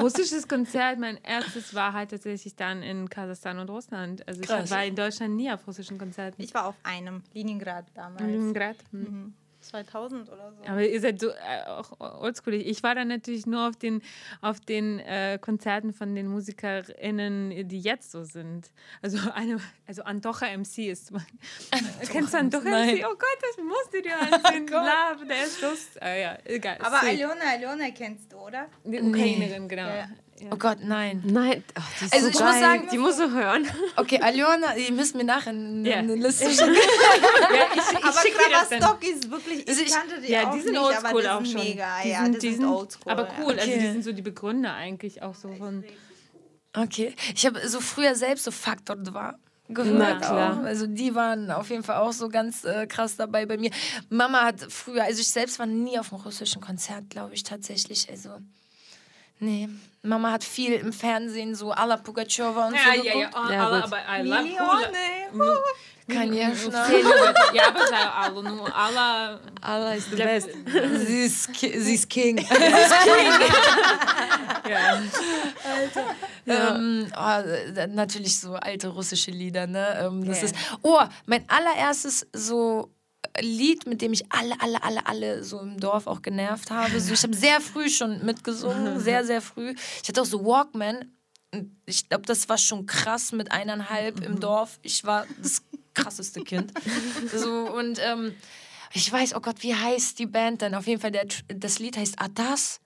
russisches Konzert. Mein erstes war halt tatsächlich dann in Kasachstan und Russland. Also ich Krass. war in Deutschland nie auf russischen Konzerten. Ich war auf einem, Leningrad damals. Leningrad. Hm. 2000 oder so. Aber ihr seid so äh, auch oldschoolig. Ich war dann natürlich nur auf den, auf den äh, Konzerten von den MusikerInnen, die jetzt so sind. Also eine, also Antocha MC ist. Kennst du Antocha Nein. MC? Oh Gott, das musst du dir ansehen. Bla, der ist Lust. Ah, ja, egal. Aber Sick. Aliona, Aliona kennst du, oder? Die Ukrainerin, genau. Ja. Oh Gott, nein. Nein, oh, die ist Also so ich geil. muss sagen- die muss so hören. Okay, Aljona, ihr müsst mir nachher eine, Ja. eine Liste schicken. Ja, ich, ich Aber. Kravastok ist wirklich, Also ich kannte die Ja, auch die sind nicht, aber die auch sind schon. mega. Die ja, sind, die sind sind oldschool. Aber cool, also Okay. die sind so die Begründer eigentlich auch so von. Okay. Ich habe so früher selbst so Faktor war. gehört Na klar. auch. Also die waren auf jeden Fall auch so ganz äh, krass dabei bei mir. Mama hat früher, also ich selbst war nie auf einem russischen Konzert, glaube ich tatsächlich. Also nee, Mama hat viel im Fernsehen so Alla Pugacheva und Ja, so ja, ja. geguckt. Ja, alle, gut. aber I love ja Ja, aber sei alle, nur alle. Allah ist the best. Sie ist, Ki sie ist King. Ja. Ähm, oh, natürlich so alte russische Lieder, ne? Ähm, das Ja. ist. Oh, mein allererstes so Lied, mit dem ich alle, alle, alle, alle so im Dorf auch genervt habe. So, ich habe sehr früh schon mitgesungen, sehr, sehr früh. Ich hatte auch so Walkman. Ich glaube, das war schon krass mit eineinhalb im Dorf. Ich war das krasseste Kind. So, und ähm, ich weiß, oh Gott, wie heißt die Band denn? Auf jeden Fall, der, das Lied heißt Adas.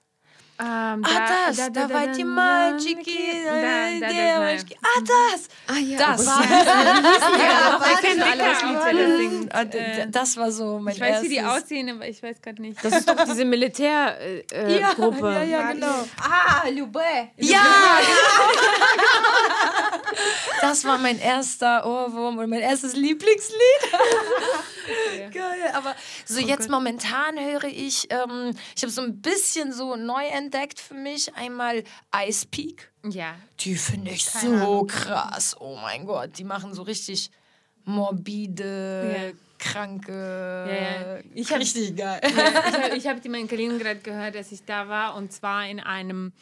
Ähm, Ah, das, da war die Mальчики, Da, da, da, da, Девочки. Ah, das! Ah ja, Das. aber Ja, wir kennen alle das Lied, wer das singt. Ah, d- d- Das war so mein Ich weiß, wie die erstes. aussehen, aber ich weiß gerade nicht. das ist doch diese Militärgruppe. Äh, Ja, Gruppe. ja, ja, genau. Ah, Lube. Ja! Das war mein erster Ohrwurm und mein erstes Lieblingslied. Geil, aber so jetzt momentan höre ich, ähm, ich habe so ein bisschen so neu entdeckt für mich. Einmal Ice Peak. Ja. Die finde ich so krass. Oh mein Gott, die machen so richtig morbide, Ja. kranke. Ja, ja. Ich hab- richtig geil. ich habe hab die mal in Kaliningrad gehört, dass ich da war und zwar in einem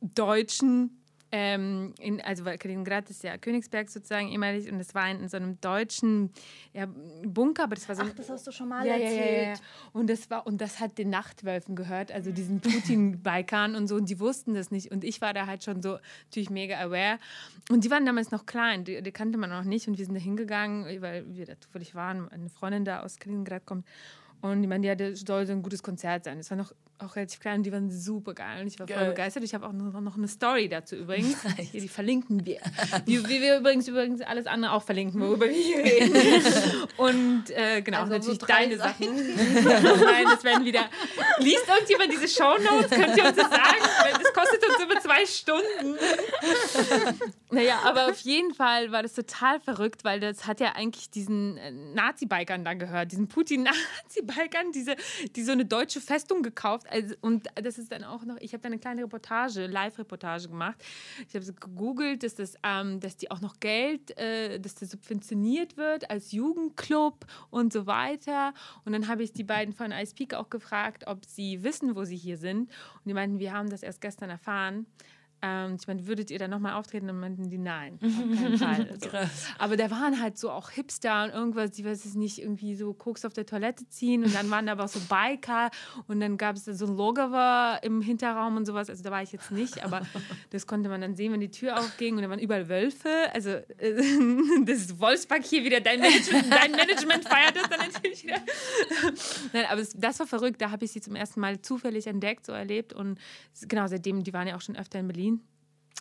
deutschen, ähm, in, also weil Kaliningrad ist ja Königsberg sozusagen ehemalig und es war in, so einem deutschen ja, Bunker, aber das war so ein, Das hast du schon mal ja, ja, ja, erzählt. Und das war und das hat den Nachtwölfen gehört, also diesen Putin-Balkan und so. Und die wussten das nicht. Und ich war da halt schon so natürlich mega aware. Und die waren damals noch klein, die, die kannte man noch nicht. Und wir sind da hingegangen, weil wir da zufällig waren. Eine Freundin da aus Kaliningrad kommt. Und die meinte, ja, das soll so ein gutes Konzert sein. Das war noch auch relativ klein und die waren super geil. Und ich war voll Geil. begeistert. Ich habe auch noch, eine Story dazu übrigens. Hier, die verlinken wir. Wie, wie wir übrigens, übrigens alles andere auch verlinken, worüber wir hier reden. Und äh, genau, Also so natürlich drei deine Sachen. Nein, das werden wieder. Liest irgendjemand diese Shownotes? Könnt ihr uns das sagen? Weil das kostet uns über zwei Stunden. naja, aber auf jeden Fall war das total verrückt, weil das hat ja eigentlich diesen äh, Nazi-Bikern da gehört, diesen Putin-Nazi-Bikern, diese, die so eine deutsche Festung gekauft. Also, und das ist dann auch noch, ich habe da eine kleine Reportage, Live-Reportage gemacht. Ich habe gegoogelt, dass, das, ähm, dass die auch noch Geld, äh, dass das subventioniert wird als Jugendclub und so weiter. Und dann habe ich die beiden von Ice Peak auch gefragt, ob sie wissen, wo sie hier sind. Und die meinten, wir haben das erst gestern erfahren. Ähm, ich meine, würdet ihr da nochmal auftreten? Dann meinten die, nein, auf keinen Fall. Also, aber da waren halt so auch Hipster und irgendwas, die weiß es nicht, irgendwie so Koks auf der Toilette ziehen und dann waren da aber auch so Biker und dann gab es da so ein Logover im Hinterraum und sowas. Also da war ich jetzt nicht, aber das konnte man dann sehen, wenn die Tür aufging und da waren überall Wölfe. Also äh, das ist Wolfsburg hier wieder, dein Management, dein Management feiert das dann natürlich wieder. Nein, aber das war verrückt, da habe ich sie zum ersten Mal zufällig entdeckt, so erlebt und genau, seitdem, die waren ja auch schon öfter in Berlin.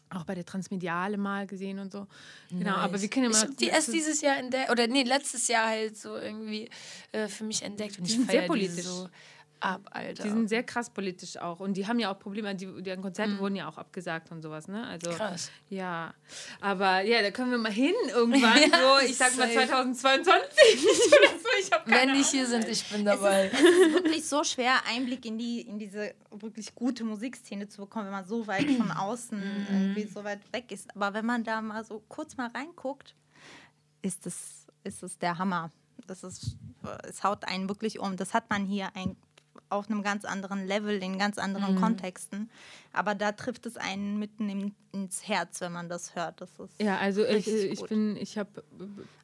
Auch bei der Transmediale mal gesehen und so. Genau, aber wir können ja Ich habe die erst dieses Jahr entdeckt, oder nee, letztes Jahr halt so irgendwie äh, für mich entdeckt. Und Die sind sehr politisch. so ab, Alter. Die sind sehr krass politisch auch. Und die haben ja auch Probleme, die, deren Konzerte wurden ja auch abgesagt und sowas, ne? Also, Krass. Ja. Aber ja, da können wir mal hin irgendwann. so, ich sag mal safe. 2022 oder so. Ich habe keine Wenn die hier sind, ich bin dabei. Es ist wirklich so schwer, Einblick in, die, in diese wirklich gute Musikszene zu bekommen, wenn man so weit von außen irgendwie so weit weg ist. Aber wenn man da mal so kurz mal reinguckt, ist es, ist es der Hammer. Das ist, es haut einen wirklich um. Das hat man hier ein, auf einem ganz anderen Level, in ganz anderen Kontexten. Aber da trifft es einen mitten im, ins Herz, wenn man das hört. Das ist Ja, also ich, richtig ich gut. bin, ich habe,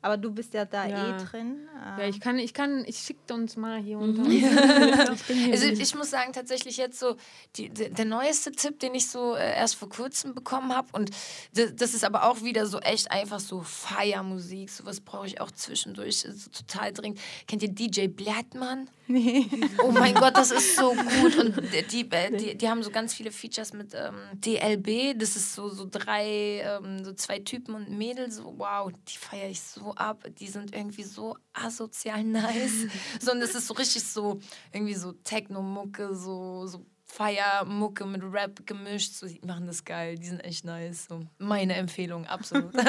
Aber du bist ja da Ja. eh drin. ja, ich kann, ich kann, ich schicke uns mal hier unter. Also ich muss sagen, tatsächlich jetzt so, die, der, der neueste Tipp, den ich so äh, erst vor kurzem bekommen habe und das, das ist aber auch wieder so echt einfach so Feiermusik, sowas brauche ich auch zwischendurch, so total dringend. Kennt ihr DJ Blattmann? Nee. Oh mein Gott, das ist so gut. Und die, die, die haben so ganz viele Features mit ähm, DLB, das ist so, so drei, ähm, so zwei Typen und Mädels, so wow, die feiere ich so ab, die sind irgendwie so asozial nice, so und das ist so richtig so, irgendwie so Techno-Mucke, so, so Feiermucke mit Rap gemischt. So, die machen das geil, die sind echt nice. So. Meine Empfehlung, absolut.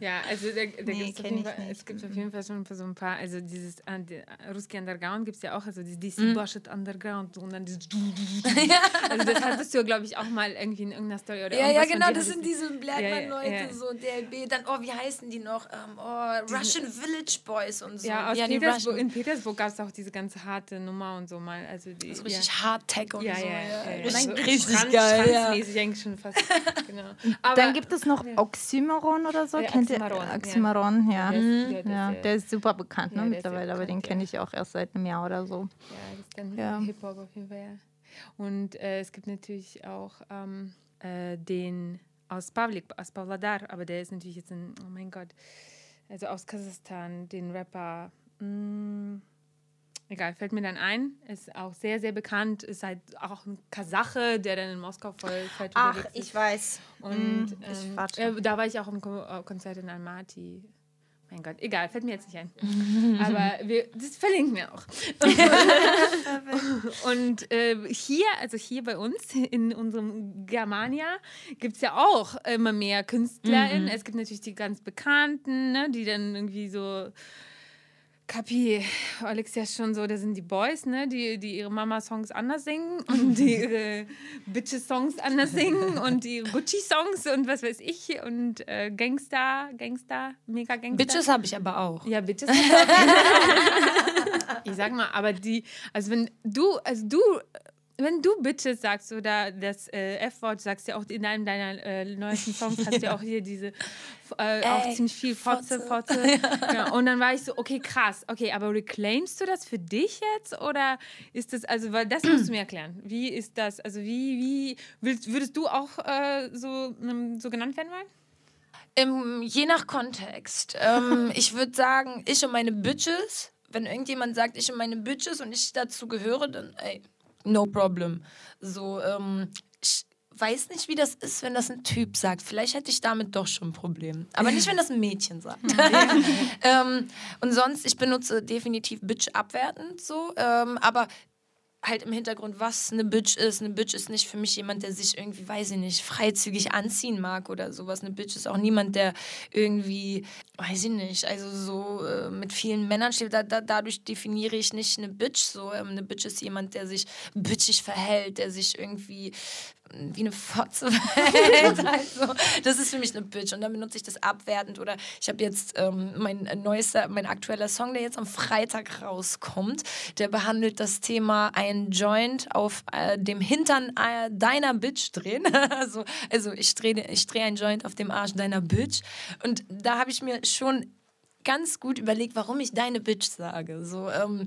Ja, also da, da Nee, gibt's Fall, es gibt auf jeden Fall schon so ein paar, also dieses äh, die, Ruski Underground gibt es ja auch, also die DC Mhm. Bullshit Underground und dann dieses Also das hattest du ja, glaube ich, auch mal irgendwie in irgendeiner Story oder Ja, ja, genau, das sind diese Blackman-Leute, Ja, ja, ja. so DLB. Dann, oh, wie heißen die noch? Ähm, oh, Russian Village Boys und so. Ja, aus die Petersburg, in Petersburg gab es auch diese ganze harte Nummer und so mal. Also die, so richtig ja. Hard-Tech und Ja, so. ja, ja, ja. Richtig, richtig Schranz- geil. Ja. Schranzmäßig eigentlich schon fast. Genau. Aber Dann gibt es noch Oxymoron oder so. Ja, Kennt Oxymoron, ihr ja. Oxymoron? Ja. der ist, ja, der Ja, ist, der ist super bekannt ne, mittlerweile, aber den kenne ich auch erst seit einem Jahr oder so. Ja, das ist ganz Ja. Hip-Hop auf jeden Fall, ja. Und äh, es gibt natürlich auch ähm, äh, den aus Pavlik, aus Pavlodar, aber der ist natürlich jetzt in, oh mein Gott, also aus Kasachstan, den Rapper, mh, egal, fällt mir dann ein, ist auch sehr, sehr bekannt, ist halt auch ein Kasache, der dann in Moskau voll fett Ach, ich weiß. Und Mm, ich ähm, warte. äh, da war ich auch im äh, Konzert in Almaty. Mein Gott, egal, fällt mir jetzt nicht ein. Aber wir, das verlinken wir auch. Und äh, hier, also hier bei uns in unserem Germania, gibt es ja auch immer mehr KünstlerInnen. Es gibt natürlich die ganz Bekannten, ne, die dann irgendwie so. Kapi, Alex ja schon so, das sind die Boys, ne, die, die ihre Mama-Songs anders singen und die ihre Bitches-Songs anders singen und die Gucci-Songs und was weiß ich und äh, Gangster, Gangster, mega Gangster. Bitches habe ich aber auch. Ja, Bitches. ich sag mal, aber die, also wenn du, also du, wenn du Bitches sagst oder das äh, F-Wort sagst ja auch in einem deiner äh, neuesten Songs hast du ja auch hier diese äh, auch Ey, ziemlich viel Fotze, Fotze. Fotze. ja, und dann war ich so, okay, krass, okay, aber reclaimst du das für dich jetzt oder ist das, also, weil das musst du mir erklären. Wie ist das, also wie, wie, willst, würdest du auch äh, so, ähm, so genannt werden wollen? Ähm, je nach Kontext. Ähm, ich würde sagen, ich und meine Bitches. Wenn irgendjemand sagt, ich und meine Bitches und ich dazu gehöre, dann, ey, no problem. So, ähm, ich weiß nicht, wie das ist, wenn das ein Typ sagt. Vielleicht hätte ich damit doch schon ein Problem. Aber nicht, wenn das ein Mädchen sagt. ähm, und sonst, ich benutze definitiv Bitch abwertend so. Ähm, aber halt im Hintergrund, was eine Bitch ist. Eine Bitch ist nicht für mich jemand, der sich irgendwie, weiß ich nicht, freizügig anziehen mag oder sowas. Eine Bitch ist auch niemand, der irgendwie, weiß ich nicht, also so äh, mit vielen Männern steht. Da, da, dadurch definiere ich nicht eine Bitch so. Ähm, eine Bitch ist jemand, der sich bitchig verhält, der sich irgendwie wie eine Fotze also, das ist für mich eine Bitch. Und dann benutze ich das abwertend. Oder ich habe jetzt ähm, mein neuester, mein aktueller Song, der jetzt am Freitag rauskommt, der behandelt das Thema ein Joint auf äh, dem Hintern äh, deiner Bitch drehen. also, also ich drehe ich dreh ein Joint auf dem Arsch deiner Bitch. Und da habe ich mir schon ganz gut überlegt, warum ich deine Bitch sage. So, ähm,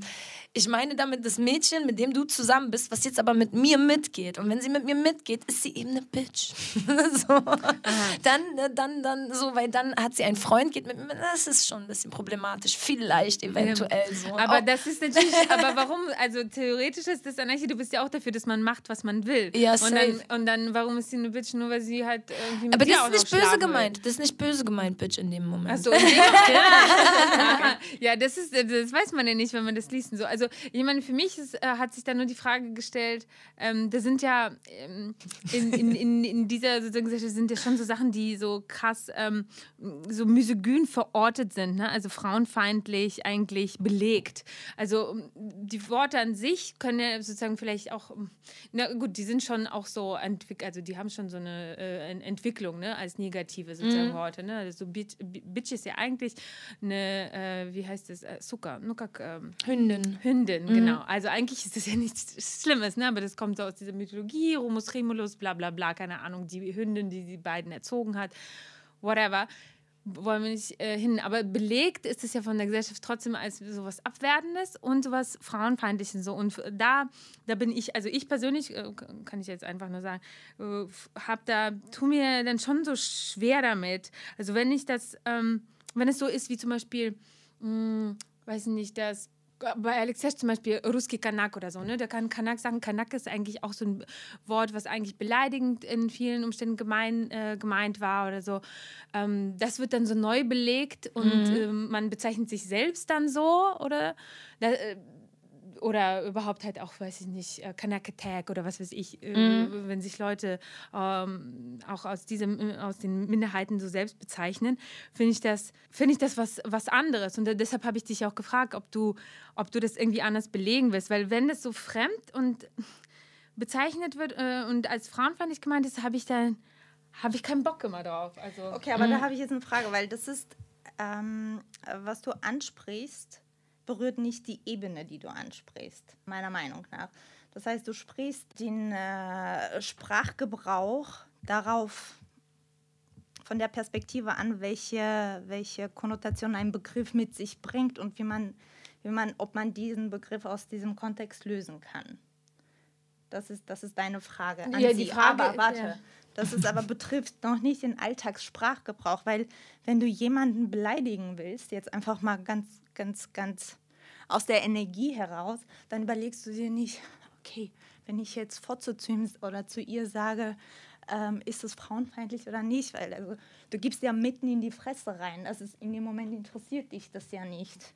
ich meine damit das Mädchen, mit dem du zusammen bist, was jetzt aber mit mir mitgeht. Und wenn sie mit mir mitgeht, ist sie eben eine Bitch. so. Dann, äh, dann, dann, so, weil dann hat sie einen Freund, geht mit mir. Das ist schon ein bisschen problematisch. Vielleicht, eventuell so. Aber Auch- das ist natürlich, aber warum, also theoretisch ist das Anarchie, du bist ja auch dafür, dass man macht, was man will. Ja, und dann, safe. und dann, warum ist sie eine Bitch, nur weil sie halt irgendwie mit aber das ist nicht böse gemeint. Das ist nicht böse gemeint, Bitch, in dem Moment. Achso, ja, das ist, das weiß man ja nicht, wenn man das liest. So. Also, ich meine, für mich ist, äh, hat sich da nur die Frage gestellt, ähm, da sind ja ähm, in, in, in, in dieser sozusagen Gesellschaft sind ja schon so Sachen, die so krass ähm, so misogyn verortet sind, ne? also frauenfeindlich eigentlich belegt. Also um, die Worte an sich können ja sozusagen vielleicht auch, um, na gut, die sind schon auch so entwickelt, also die haben schon so eine äh, Ent- Entwicklung ne? als negative sozusagen Worte. Ne? Also Bitch, Bitch ist ja eigentlich eine, äh, wie heißt das, äh, Zucker, Nukak, ähm, Hündin. Hündin, genau. Also eigentlich ist das ja nichts Schlimmes, ne? aber das kommt so aus dieser Mythologie, Romus Remulus, bla bla bla, keine Ahnung, die Hündin, die die beiden erzogen hat, whatever. Wollen wir nicht äh, hin. Aber belegt ist es ja von der Gesellschaft trotzdem als sowas Abwertendes und sowas Frauenfeindliches. So. Und da, da bin ich, also ich persönlich, äh, kann ich jetzt einfach nur sagen, äh, hab da, tu mir dann schon so schwer damit. Also wenn ich das, ähm, wenn es so ist wie zum Beispiel, mh, weiß ich nicht, das bei Alex Hesch zum Beispiel Ruski Kanak oder so, ne? Der kann Kanak sagen. Kanak ist eigentlich auch so ein Wort, was eigentlich beleidigend in vielen Umständen gemein, äh, gemeint war oder so. Ähm, das wird dann so neu belegt und ähm, man bezeichnet sich selbst dann so oder da, äh, oder überhaupt halt auch, weiß ich nicht, äh, Kanak Attack oder was weiß ich, äh, Mhm. wenn sich Leute ähm, auch aus, diesem, äh, aus den Minderheiten so selbst bezeichnen, finde ich das, finde ich das was, was anderes. Und deshalb habe ich dich auch gefragt, ob du, ob du das irgendwie anders belegen willst. Weil wenn das so fremd und bezeichnet wird äh, und als frauenfeindlich gemeint ist, habe ich dann habe ich keinen Bock immer drauf. Also, Okay, aber da habe ich jetzt eine Frage, weil das ist, ähm, was du ansprichst, berührt nicht die Ebene, die du ansprichst, meiner Meinung nach. Das heißt, du sprichst den äh, Sprachgebrauch darauf von der Perspektive an, welche, welche Konnotation ein Begriff mit sich bringt und wie man, wie man, ob man diesen Begriff aus diesem Kontext lösen kann. Das ist, das ist deine Frage an Ja, sie. die Frage aber warte, ja. das ist aber betrifft noch nicht den Alltagssprachgebrauch, weil wenn du jemanden beleidigen willst, jetzt einfach mal ganz, ganz, ganz aus der Energie heraus, dann überlegst du dir nicht, okay, wenn ich jetzt Fotze zu ihm oder zu ihr sage, ähm, ist es frauenfeindlich oder nicht, weil also, du gibst ja mitten in die Fresse rein. Das ist in dem Moment interessiert dich das ja nicht.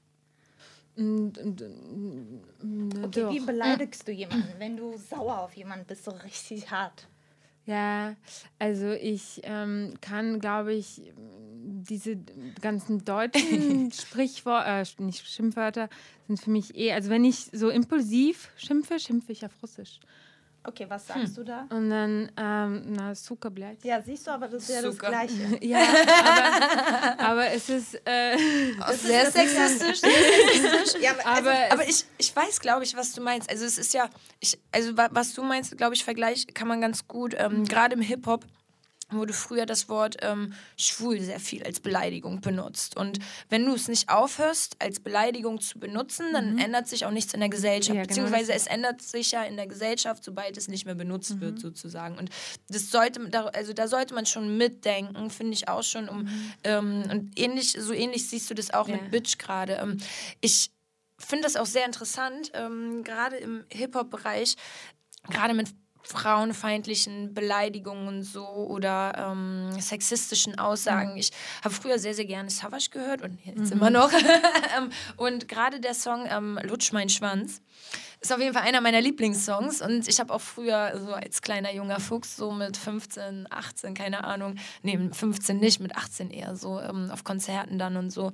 Okay, wie beleidigst du jemanden, wenn du sauer auf jemanden bist, so richtig hart? Ja, also ich ähm, kann, glaube ich, diese ganzen deutschen Sprichwörter, äh, nicht Schimpfwörter, sind für mich eh, also wenn ich so impulsiv schimpfe, schimpfe ich auf Russisch. Okay, was sagst hm. du da? Und dann, ähm, na, Suka bleibt. Ja, siehst du, aber das ist ja das Gleiche. ja, aber, aber es ist. Äh, sehr ist, sexistisch. Sehr sexistisch. ja, aber, aber, also, aber ich, ich weiß, glaube ich, was du meinst. Also, es ist ja. Ich, also, was du meinst, glaube ich, Vergleich kann man ganz gut, ähm, hm. gerade im Hip-Hop wurde früher das Wort ähm, schwul sehr viel als Beleidigung benutzt. Und wenn du es nicht aufhörst, als Beleidigung zu benutzen, dann ändert sich auch nichts in der Gesellschaft. Ja, genau, Beziehungsweise es ändert sich ja in der Gesellschaft, sobald es nicht mehr benutzt wird, sozusagen. Und das sollte, da- also da sollte man schon mitdenken, finde ich auch schon. Um, ähm, und ähnlich, so ähnlich siehst du das auch Ja. mit Bitch gerade. Ähm, ich finde das auch sehr interessant, ähm, gerade im Hip-Hop-Bereich, gerade mit frauenfeindlichen Beleidigungen und so oder ähm, sexistischen Aussagen. Ich habe früher sehr, sehr gerne Savage gehört und jetzt immer noch. Ähm, und gerade der Song ähm, Lutsch mein Schwanz ist auf jeden Fall einer meiner Lieblingssongs. Und ich habe auch früher so als kleiner junger Fuchs so mit 15, 18, keine Ahnung, nee, mit 15 nicht, mit 18 eher so ähm, auf Konzerten dann und so,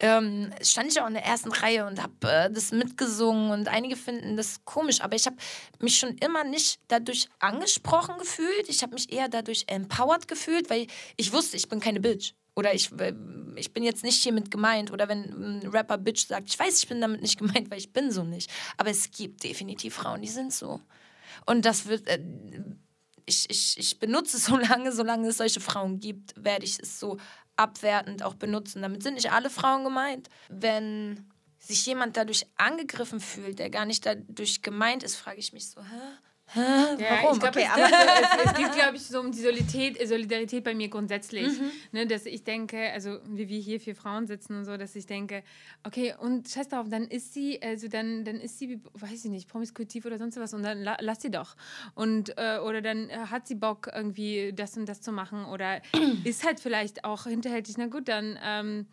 ähm, stand ich auch in der ersten Reihe und habe äh, das mitgesungen und einige finden das komisch, aber ich habe mich schon immer nicht dadurch angesprochen gefühlt, ich habe mich eher dadurch empowered gefühlt, weil ich wusste, ich bin keine Bitch. Oder ich, äh, ich bin jetzt nicht hiermit gemeint. Oder wenn ein Rapper Bitch sagt, ich weiß, ich bin damit nicht gemeint, weil ich bin so nicht. Aber es gibt definitiv Frauen, die sind so. Und das wird, äh, ich, ich, ich benutze so lange, solange es solche Frauen gibt, werde ich es so abwertend auch benutzen. Damit sind nicht alle Frauen gemeint. Wenn sich jemand dadurch angegriffen fühlt, der gar nicht dadurch gemeint ist, frage ich mich so, hä? Hä? Ja, Warum? ich glaube, Okay, es, aber- es, es geht, glaube ich, so um die Solidarität, Solidarität bei mir grundsätzlich. Mhm. Ne, dass ich denke, also wie wir hier vier Frauen sitzen und so, dass ich denke, okay, und scheiß drauf, dann ist sie, also dann, dann ist sie, weiß ich nicht, promiskuitiv oder sonst was und dann la, lass sie doch. Und, äh, oder dann äh, hat sie Bock, irgendwie das und das zu machen oder ist halt vielleicht auch hinterhältig, na gut, dann. Ähm,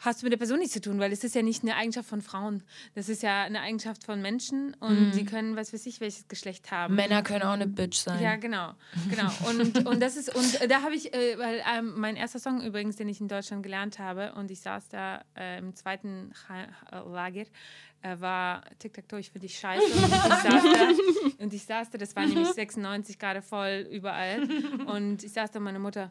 hast du mit der Person nichts zu tun, weil es ist ja nicht eine Eigenschaft von Frauen. Das ist ja eine Eigenschaft von Menschen und die können, was weiß ich, welches Geschlecht haben. Männer können auch eine Bitch sein. Ja, genau, genau. Und, und das ist und da habe ich, äh, weil ähm, mein erster Song übrigens, den ich in Deutschland gelernt habe, und ich saß da äh, im zweiten Ha- äh, Lager, äh, war Tic Tac Toe. Ich finde dich scheiße. Und ich saß da, und ich saß da, das war nämlich 96 gerade voll überall, und ich saß da, meine Mutter.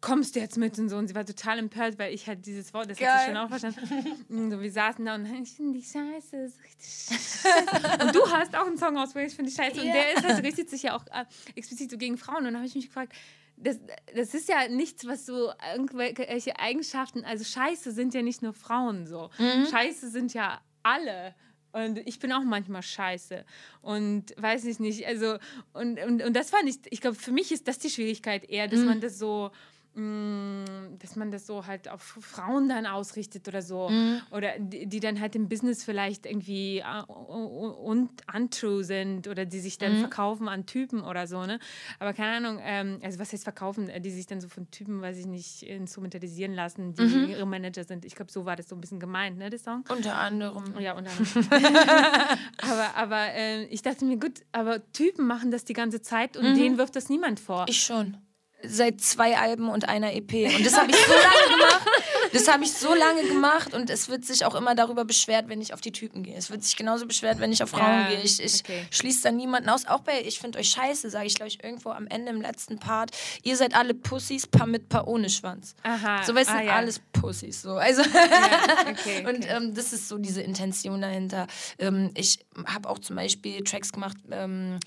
Kommst du jetzt mit und so? Und sie war total empört, weil ich halt dieses Wort, das hat Geil. sie schon auch verstanden. Und so, wir saßen da und ich finde die scheiße, ist richtig scheiße. Und du hast auch einen Song ausgebracht, ich finde die scheiße. Und der ist halt, richtet sich ja auch äh, explizit so gegen Frauen. Und dann habe ich mich gefragt, das, das ist ja nichts, was so irgendwelche Eigenschaften, also Scheiße sind ja nicht nur Frauen so. Scheiße sind ja alle. Und ich bin auch manchmal scheiße. Und weiß ich nicht, also, und, und, und das fand ich, ich glaube, für mich ist das die Schwierigkeit eher, dass man das so, dass man das so halt auf Frauen dann ausrichtet oder so. Mhm. Oder die, die dann halt im Business vielleicht irgendwie äh, und untrue sind oder die sich dann Mhm. verkaufen an Typen oder so, ne? Aber keine Ahnung, ähm, also was heißt verkaufen, Äh, die sich dann so von Typen, weiß ich nicht, instrumentalisieren lassen, die Mhm. ihre Manager sind. Ich glaube, so war das so ein bisschen gemeint, ne, der Song. Unter anderem. Ja, und dann. aber aber äh, ich dachte mir, gut, aber Typen machen das die ganze Zeit und denen wirft das niemand vor. Ich schon. Seit zwei Alben und einer EP. Und das habe ich so lange gemacht. Das habe ich so lange gemacht und es wird sich auch immer darüber beschwert, wenn ich auf die Typen gehe. Es wird sich genauso beschwert, wenn ich auf Frauen Ja, gehe. Ich, ich okay. schließe da niemanden aus. Auch bei Ich finde euch scheiße, sage ich, glaube ich, irgendwo am Ende im letzten Part. Ihr seid alle Pussys, paar mit, paar ohne Schwanz. Aha. So, weißt du, ah, ja. alles Pussys. So. Also, Ja, okay, Und okay. ähm, das ist so diese Intention dahinter. Ähm, ich habe auch zum Beispiel Tracks gemacht ähm,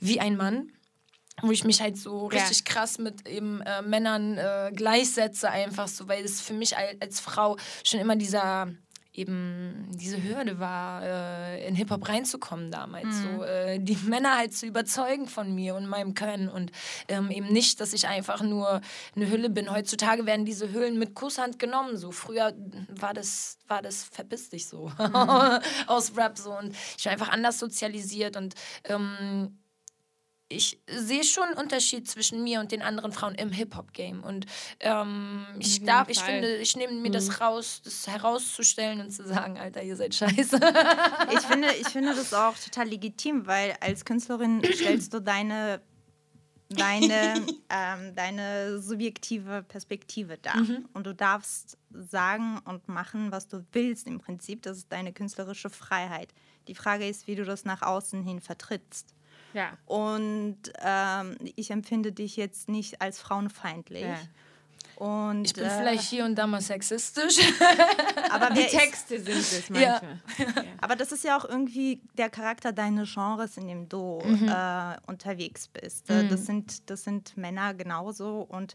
wie ein Mann. Wo ich mich halt so Ja. richtig krass mit eben äh, Männern äh, gleichsetze, einfach so, weil es für mich als, als Frau schon immer dieser eben diese Hürde war, äh, in Hip-Hop reinzukommen damals. So, äh, die Männer halt zu überzeugen von mir und meinem Können und ähm, eben nicht, dass ich einfach nur eine Hülle bin. Heutzutage werden diese Hüllen mit Kusshand genommen. So früher war das, war das verpiss dich so aus Rap so und ich war einfach anders sozialisiert und ähm, ich sehe schon einen Unterschied zwischen mir und den anderen Frauen im Hip-Hop-Game. Und ähm, ich darf, ich finde, ich nehme mir das raus, das herauszustellen und zu sagen, Alter, ihr seid scheiße. Ich finde, ich finde das auch total legitim, weil als Künstlerin stellst du deine, deine, ähm, deine subjektive Perspektive dar. Und du darfst sagen und machen, was du willst im Prinzip. Das ist deine künstlerische Freiheit. Die Frage ist, wie du das nach außen hin vertrittst. Ja. Und ähm, ich empfinde dich jetzt nicht als frauenfeindlich. Ja. Und, Ich bin äh, vielleicht hier und da mal sexistisch. aber Die wer ist, Texte sind es Ja. manchmal. Aber das ist ja auch irgendwie der Charakter deines Genres, in dem du äh, unterwegs bist. Äh, Das, sind, das sind Männer genauso und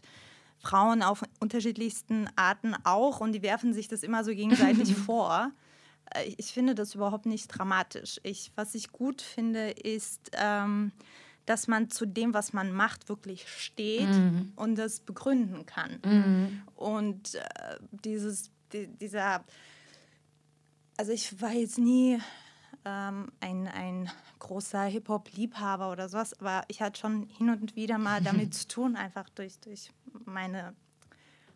Frauen auf unterschiedlichsten Arten auch und die werfen sich das immer so gegenseitig vor. Äh, Ich finde das überhaupt nicht dramatisch. Ich, was ich gut finde, ist, ähm, dass man zu dem, was man macht, wirklich steht und das begründen kann. Und äh, dieses, die, dieser also ich war jetzt nie ähm, ein, ein großer Hip-Hop-Liebhaber oder sowas, aber ich hatte schon hin und wieder mal damit zu tun, einfach durch, durch meine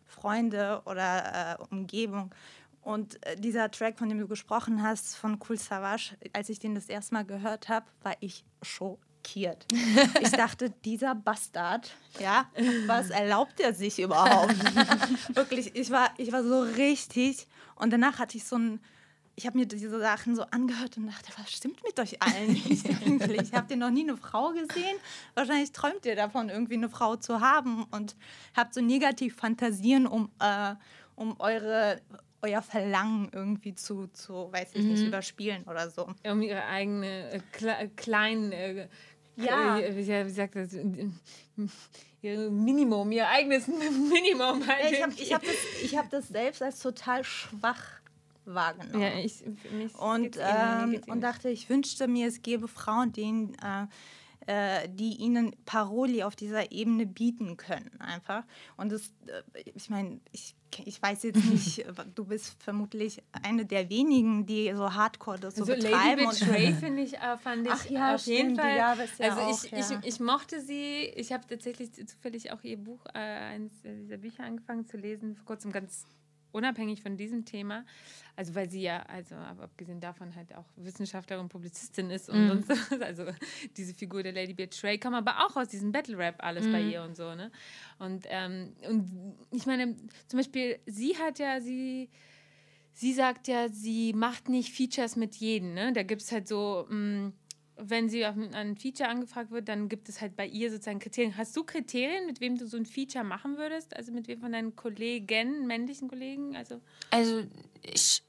Freunde oder äh, Umgebung. Und äh, dieser Track, von dem du gesprochen hast, von Cool Savage, als ich den das erste Mal gehört habe, war ich schockiert. Ich dachte, dieser Bastard, ja, was erlaubt er sich überhaupt? Wirklich, ich war, ich war so richtig. Und danach hatte ich so ein, ich habe mir diese Sachen so angehört und dachte, was stimmt mit euch allen nicht eigentlich? Habt ihr noch nie eine Frau gesehen? Wahrscheinlich träumt ihr davon, irgendwie eine Frau zu haben und habt so negativ Fantasien, um, äh, um eure, euer Verlangen irgendwie zu, zu weiß ich nicht, überspielen oder so. Um ihre eigene äh, kle kleinen, äh, Ja. äh, wie, sagt das, äh, ihr Minimum, ihr eigenes Minimum. Halt Ich habe hab das, ich hab das selbst als total schwach wahrgenommen. ja, ich, und, mir ähm, geht's und dachte, ich wünschte mir, es gäbe Frauen, denen, äh, äh, die ihnen Paroli auf dieser Ebene bieten können, einfach. Und das, äh, ich meine, ich, ich weiß jetzt nicht, du bist vermutlich eine der wenigen, die so hardcore das so Also Lady betreiben. und- Betray finde ich, äh, fand ich Ach ja, auf jeden stimmt, Fall. ja also auch, ich, ja. ich, ich mochte sie. Ich habe tatsächlich zufällig auch ihr Buch, äh, eines dieser Bücher angefangen zu lesen, vor kurzem ganz unabhängig von diesem Thema. Also weil sie ja, also abgesehen davon halt auch Wissenschaftlerin, Publizistin ist und Mhm. sonst was. Also diese Figur der Lady Betray kam aber auch aus diesem Battle Rap alles bei Mhm. ihr und so, ne? Und, ähm, und ich meine, zum Beispiel, sie hat ja, sie sie sagt ja, sie macht nicht Features mit jedem. Ne? Da gibt es halt so, mh, wenn sie auf ein Feature angefragt wird, dann gibt es halt bei ihr sozusagen Kriterien. Hast du Kriterien, mit wem du so ein Feature machen würdest? Also mit wem von deinen Kollegen, männlichen Kollegen? Also Also ich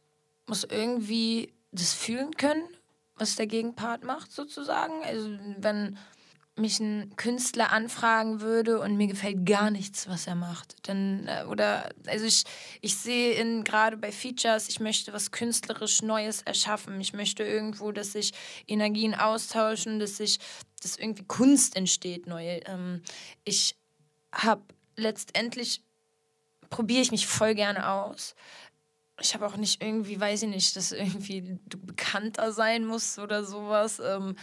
muss irgendwie das fühlen können, was der Gegenpart macht, sozusagen. Also wenn mich ein Künstler anfragen würde und mir gefällt gar nichts, was er macht, dann äh, oder also ich, ich sehe in gerade bei Features, ich möchte was künstlerisch Neues erschaffen. Ich möchte irgendwo, dass sich Energien austauschen, dass sich dass irgendwie Kunst entsteht, neue. Ähm, ich habe letztendlich probiere ich mich voll gerne aus. Ich habe auch nicht irgendwie, weiß ich nicht, dass irgendwie du bekannter sein musst oder sowas. Ähm,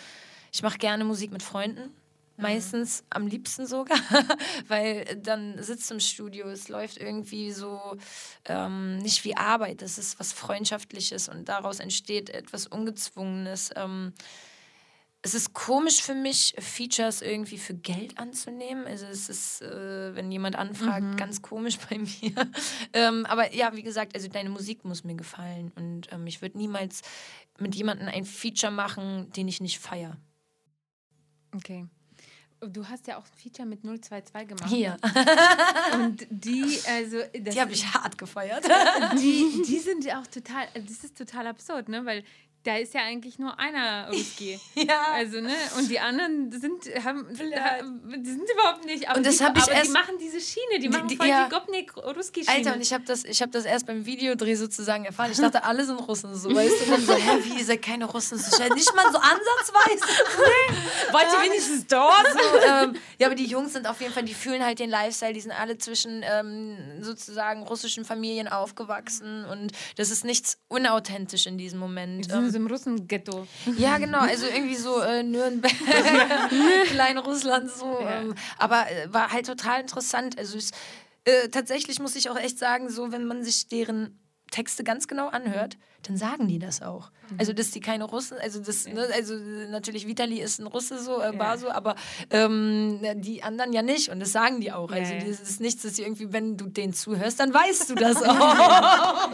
ich mache gerne Musik mit Freunden. Meistens am liebsten sogar, weil dann sitzt im Studio, es läuft irgendwie so ähm, nicht wie Arbeit, das ist was Freundschaftliches und daraus entsteht etwas Ungezwungenes. Ähm, es ist komisch für mich, Features irgendwie für Geld anzunehmen. Also es ist, äh, wenn jemand anfragt, Mhm. ganz komisch bei mir. ähm, aber ja, wie gesagt, also deine Musik muss mir gefallen und ähm, ich würde niemals mit jemandem ein Feature machen, den ich nicht feiere. Okay. Du hast ja auch ein Feature mit 022 gemacht. Hier, Und die, also. Die habe ich hart gefeiert. die, die sind ja auch total, das ist total absurd, ne? Weil da ist ja eigentlich nur einer Ruski. ja. Also, ne? Und die anderen sind, haben, da, die sind überhaupt nicht. Aber, Und das die, ich aber erst- die machen diese Schiene, die machen die- voll ja. die Gopnik-Ruski-Schiene. Alter, und ich habe das, ich hab das erst beim Videodreh sozusagen erfahren. Ich dachte, alle sind Russen, so weißt du. Und dann so, hä, wie, ihr seid keine Russen? Ja nicht mal so ansatzweise. Wollt ihr wenigstens dort? So, ähm, ja, aber die Jungs sind auf jeden Fall, die fühlen halt den Lifestyle, die sind alle zwischen ähm, sozusagen russischen Familien aufgewachsen und das ist nichts unauthentisch in diesem Moment. Ähm, so im Russen-Ghetto. ja, genau, also irgendwie so äh, Nürnberg, Klein-Russland so. Ja. Ähm, aber äh, war halt total interessant. Also es, äh, tatsächlich muss ich auch echt sagen, so wenn man sich deren Texte ganz genau anhört, dann sagen die das auch. Also, dass die keine Russen, also das, ne, also natürlich Vitali ist ein Russe so, äh, war so, aber ähm, die anderen ja nicht und das sagen die auch. Also Ja, ja. das ist nichts, dass sie irgendwie, wenn du denen zuhörst, dann weißt du das auch.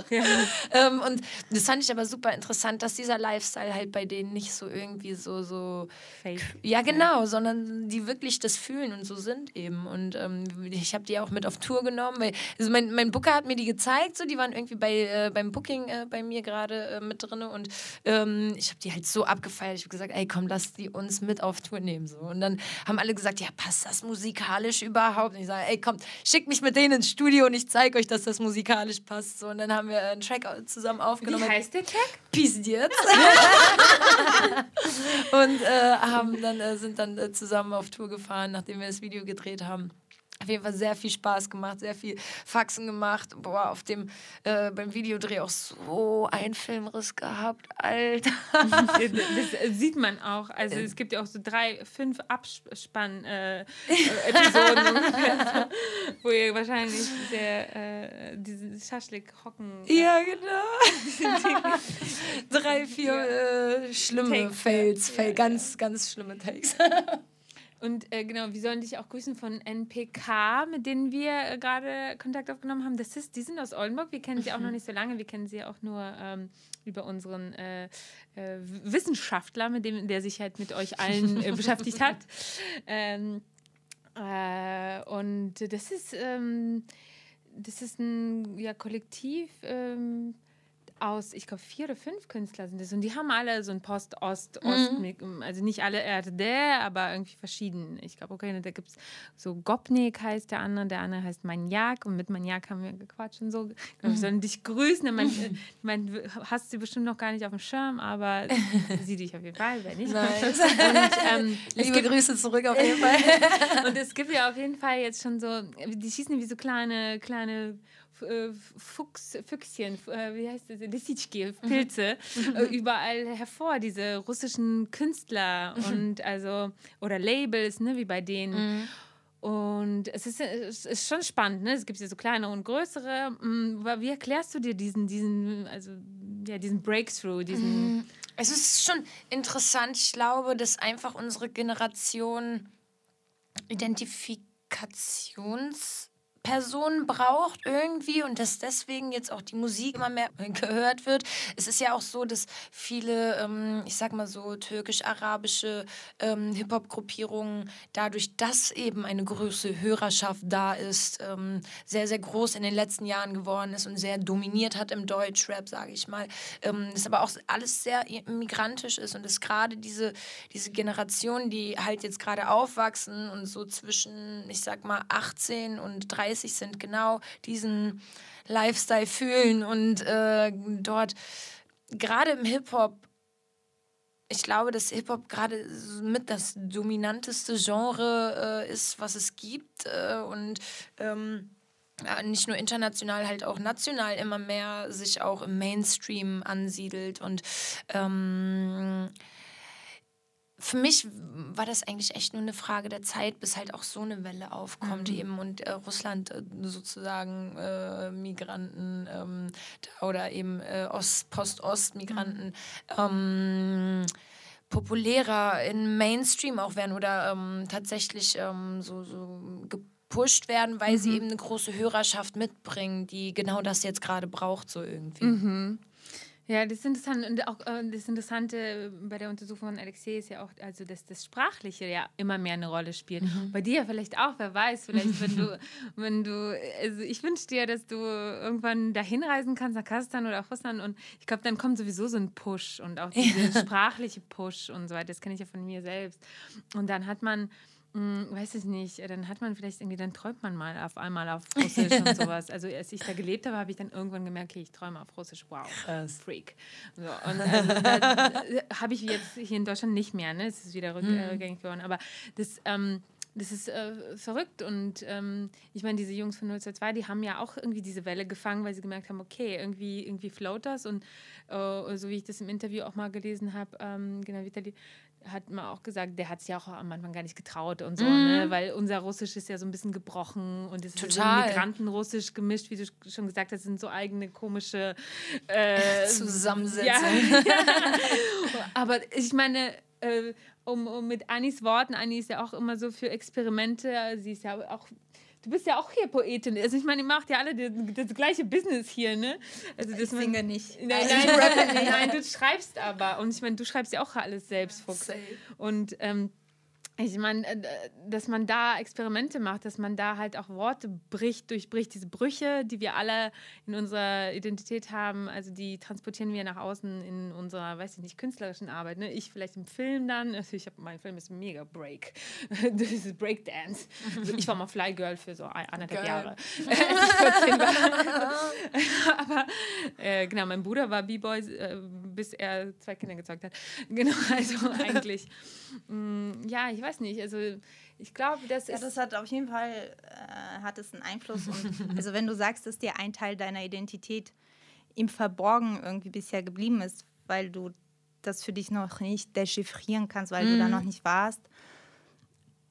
ähm, und das fand ich aber super interessant, dass dieser Lifestyle halt bei denen nicht so irgendwie so, so Fake. ja, genau, sondern die wirklich das fühlen und so sind eben. Und ähm, ich habe die auch mit auf Tour genommen. Weil, also mein, mein Booker hat mir die gezeigt, so die waren irgendwie bei, äh, beim Booking äh, bei mir gerade äh, mit drin und ähm, ich habe die halt so abgefeiert. Ich habe gesagt, ey, komm, lass die uns mit auf Tour nehmen. So. Und dann haben alle gesagt, ja, passt das musikalisch überhaupt? Und ich sage, ey, komm, schickt mich mit denen ins Studio und ich zeige euch, dass das musikalisch passt. So. Und dann haben wir einen Track zusammen Wie aufgenommen. heißt der Track? Peace jetzt. und äh, haben dann, äh, sind dann äh, zusammen auf Tour gefahren, nachdem wir das Video gedreht haben. Auf jeden Fall sehr viel Spaß gemacht, sehr viel Faxen gemacht. Boah, auf dem, äh, beim Videodreh auch so einen Filmriss gehabt, Alter. Das sieht man auch. Also es gibt ja auch so drei, fünf Abspann-Episoden, äh, äh, wo ihr wahrscheinlich sehr, äh, diesen Schaschlik hocken. Ja, genau. Drei, vier äh, schlimme Takes, Fails, ja. Fail, Ja, ganz, ganz schlimme Takes. Und äh, genau, wir sollen dich auch grüßen von NPK, mit denen wir äh, gerade Kontakt aufgenommen haben. Das ist, die sind aus Oldenburg. Wir kennen sie auch noch nicht so lange. Wir kennen sie auch nur ähm, über unseren äh, äh, Wissenschaftler, mit dem, der sich halt mit euch allen äh, beschäftigt hat. Ähm, äh, und das ist, ähm, das ist ein ja, Kollektiv ähm, aus, ich glaube, vier oder fünf Künstler sind es. Und die haben alle so ein Post-Ost, Ost, also nicht alle RD, aber irgendwie verschieden. Ich glaube, okay, da gibt es so Gopnik heißt der andere, der andere heißt Maniak und mit Maniak haben wir gequatscht und so. Genau, Wir sollen dich grüßen. Ich meine, ich mein, du hast sie bestimmt noch gar nicht auf dem Schirm, aber sieh dich auf jeden Fall, wenn nicht. Nice. Und, ähm, Liebe gibt- Grüße zurück auf jeden Fall. und es gibt ja auf jeden Fall jetzt schon so, die schießen wie so kleine, kleine Fuchs, Füchschen, äh, wie heißt das, Lisichki, Pilze, äh, überall hervor, diese russischen Künstler und also, oder Labels, ne, wie bei denen. Und es ist, es ist schon spannend, ne? Es gibt ja so kleinere und größere. Mm, Wie erklärst du dir diesen, diesen, also ja, diesen Breakthrough, diesen. Es ist schon interessant. Ich glaube, dass einfach unsere Generation Identifikationspersonen braucht irgendwie und dass deswegen jetzt auch die Musik immer mehr gehört wird. Es ist ja auch so, dass viele, ähm, ich sag mal so, türkisch-arabische ähm, Hip-Hop-Gruppierungen dadurch, dass eben eine größere Hörerschaft da ist, ähm, sehr, sehr groß in den letzten Jahren geworden ist und sehr dominiert hat im Deutschrap, sage ich mal. Ähm, das aber auch alles sehr migrantisch ist und dass gerade diese, diese Generation, die halt jetzt gerade aufwachsen und so zwischen, ich sag mal, 18 und 30 sind, genau diesen Lifestyle fühlen und äh, dort gerade im Hip-Hop ich glaube, dass Hip-Hop gerade mit das dominanteste Genre äh, ist, was es gibt. Äh, und ähm, äh, nicht nur international, halt auch national immer mehr sich auch im Mainstream ansiedelt. Und ähm, für mich war das eigentlich echt nur eine Frage der Zeit, bis halt auch so eine Welle aufkommt Mhm. eben und äh, Russland äh, sozusagen äh, Migranten ähm, oder eben äh, Ost, Post-Ost-Migranten ähm, populärer in Mainstream auch werden oder ähm, tatsächlich ähm, so, so gepusht werden, weil sie eben eine große Hörerschaft mitbringen, die genau das jetzt gerade braucht, so irgendwie. Ja, das ist interessant. Und auch äh, das Interessante bei der Untersuchung von Alexei ist ja auch, also dass das Sprachliche ja immer mehr eine Rolle spielt. Bei dir vielleicht auch, wer weiß, vielleicht wenn du, wenn du, also ich wünsche dir, dass du irgendwann dahin reisen kannst nach Kasachstan oder auch Russland und ich glaube, dann kommt sowieso so ein Push und auch dieser sprachliche Push und so weiter. Das kenne ich ja von mir selbst. Und dann hat man hm, weiß ich nicht, dann hat man vielleicht irgendwie, dann träumt man mal auf einmal auf Russisch und sowas. Also als ich da gelebt habe, habe ich dann irgendwann gemerkt, okay, ich träume auf Russisch, wow, Freak. So, und also, habe ich jetzt hier in Deutschland nicht mehr, ne? Es ist wieder rück, äh, rückgängig geworden. Aber das, ähm, das ist äh, verrückt und ähm, ich meine, diese Jungs von 022, die haben ja auch irgendwie diese Welle gefangen, weil sie gemerkt haben, okay, irgendwie, irgendwie float das und äh, so wie ich das im Interview auch mal gelesen habe, ähm, genau, Vitali hat man auch gesagt, der hat sich ja auch am Anfang gar nicht getraut und so, ne? weil unser Russisch ist ja so ein bisschen gebrochen und es ist so Total. Migrantenrussisch gemischt, wie du schon gesagt hast, sind so eigene komische äh, Zusammensetzung. ja. Aber ich meine, äh, um, um mit Annis Worten, Anni ist ja auch immer so für Experimente, sie ist ja auch, du bist ja auch hier Poetin, also ich meine, ihr macht ja alle das, das gleiche Business hier, ne? Also das Ich singe nicht. Nein, nein, nein, nein, du schreibst aber. Und ich meine, du schreibst ja auch alles selbst, Fuchs. Und ähm, ich meine, äh, dass man da Experimente macht, dass man da halt auch Worte bricht, durchbricht, diese Brüche, die wir alle in unserer Identität haben, also die transportieren wir nach außen in unserer, weiß ich nicht, künstlerischen Arbeit. Ne? Ich vielleicht im Film dann, also ich habe, mein Film ist mega Break, das ist Breakdance. Also ich war mal Fly Girl für so anderthalb Geil. Jahre. Als ich 14 war. Aber äh, genau, mein Bruder war B-Boy, äh, bis er zwei Kinder gezeugt hat. Genau, also eigentlich, mh, ja, ich weiß nicht, also ich glaube, das Ja, ist... das hat auf jeden Fall äh, hat es einen Einfluss. Und, also wenn du sagst, dass dir ein Teil deiner Identität im Verborgen irgendwie bisher geblieben ist, weil du das für dich noch nicht dechiffrieren kannst, weil du da noch nicht warst.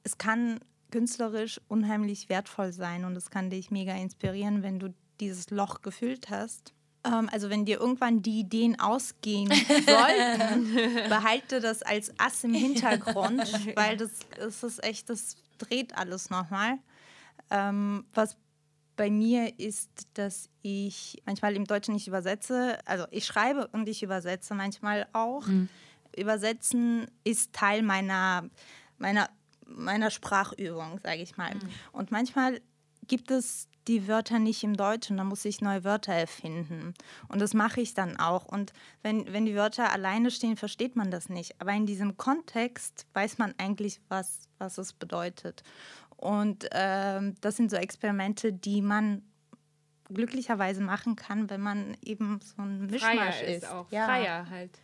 Es kann künstlerisch unheimlich wertvoll sein und es kann dich mega inspirieren, wenn du dieses Loch gefüllt hast. Ähm, also wenn dir irgendwann die Ideen ausgehen sollten, behalte das als Ass im Hintergrund, weil das, das ist echt, das dreht alles nochmal. Ähm, was bei mir ist, dass ich manchmal im Deutschen nicht übersetze. Also ich schreibe und ich übersetze manchmal auch. Übersetzen ist Teil meiner, meiner, meiner Sprachübung, sage ich mal. Und manchmal gibt es die Wörter nicht im Deutschen, da muss ich neue Wörter erfinden. Und das mache ich dann auch. Und wenn, wenn die Wörter alleine stehen, versteht man das nicht. Aber in diesem Kontext weiß man eigentlich, was, was es bedeutet. Und ähm, das sind so Experimente, die man glücklicherweise machen kann, wenn man eben so ein Mischmasch freier ist. ist auch, Ja. freier halt.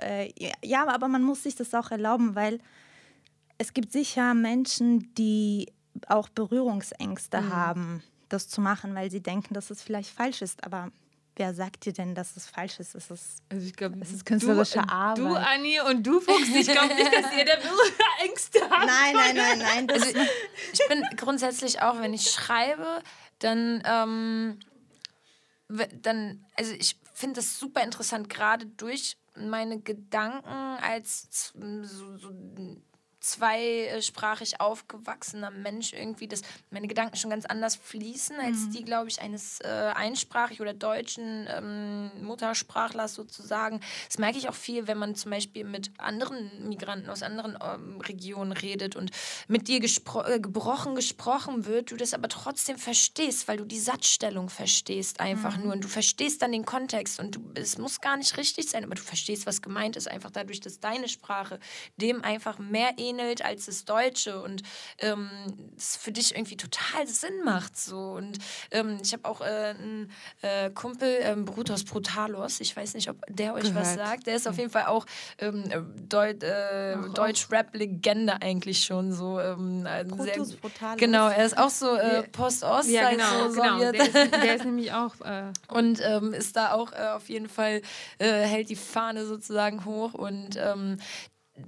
Äh, ja, aber man muss sich das auch erlauben, weil es gibt sicher Menschen, die auch Berührungsängste haben, das zu machen, weil sie denken, dass es vielleicht falsch ist. Aber wer sagt dir denn, dass es falsch ist? Es ist Also ich glaube, Es ist künstlerische du, Arbeit. Du, Anni, und du, Fuchs, ich glaube nicht, dass ihr da Ängste habt. Nein, nein, nein, nein. Also ich bin grundsätzlich auch, wenn ich schreibe, dann, ähm, dann also ich finde das super interessant, gerade durch meine Gedanken als so, so zweisprachig aufgewachsener Mensch irgendwie, dass meine Gedanken schon ganz anders fließen als die, glaube ich, eines äh, einsprachig oder deutschen ähm, Muttersprachlers sozusagen. Das merke ich auch viel, wenn man zum Beispiel mit anderen Migranten aus anderen ähm, Regionen redet und mit dir gespro äh, gebrochen gesprochen wird, du das aber trotzdem verstehst, weil du die Satzstellung verstehst einfach nur und du verstehst dann den Kontext und du, es muss gar nicht richtig sein, aber du verstehst, was gemeint ist, einfach dadurch, dass deine Sprache dem einfach mehr ähnelt ähnelt als das Deutsche und ähm, es für dich irgendwie total Sinn macht. So. Und ähm, ich habe auch äh, einen äh, Kumpel, ähm, Brutus Brutalos, ich weiß nicht, ob der euch was Gehört. sagt. Der ist auf jeden Fall auch ähm, Deut äh, Deutsch-Rap-Legende eigentlich schon. So, ähm, Brutus sehr, Brutalos. Genau, er ist auch so äh, Post-Ost, Ja, genau, so genau. Der ist, der ist nämlich auch. Äh, und ähm, ist da auch äh, auf jeden Fall, äh, hält die Fahne sozusagen hoch und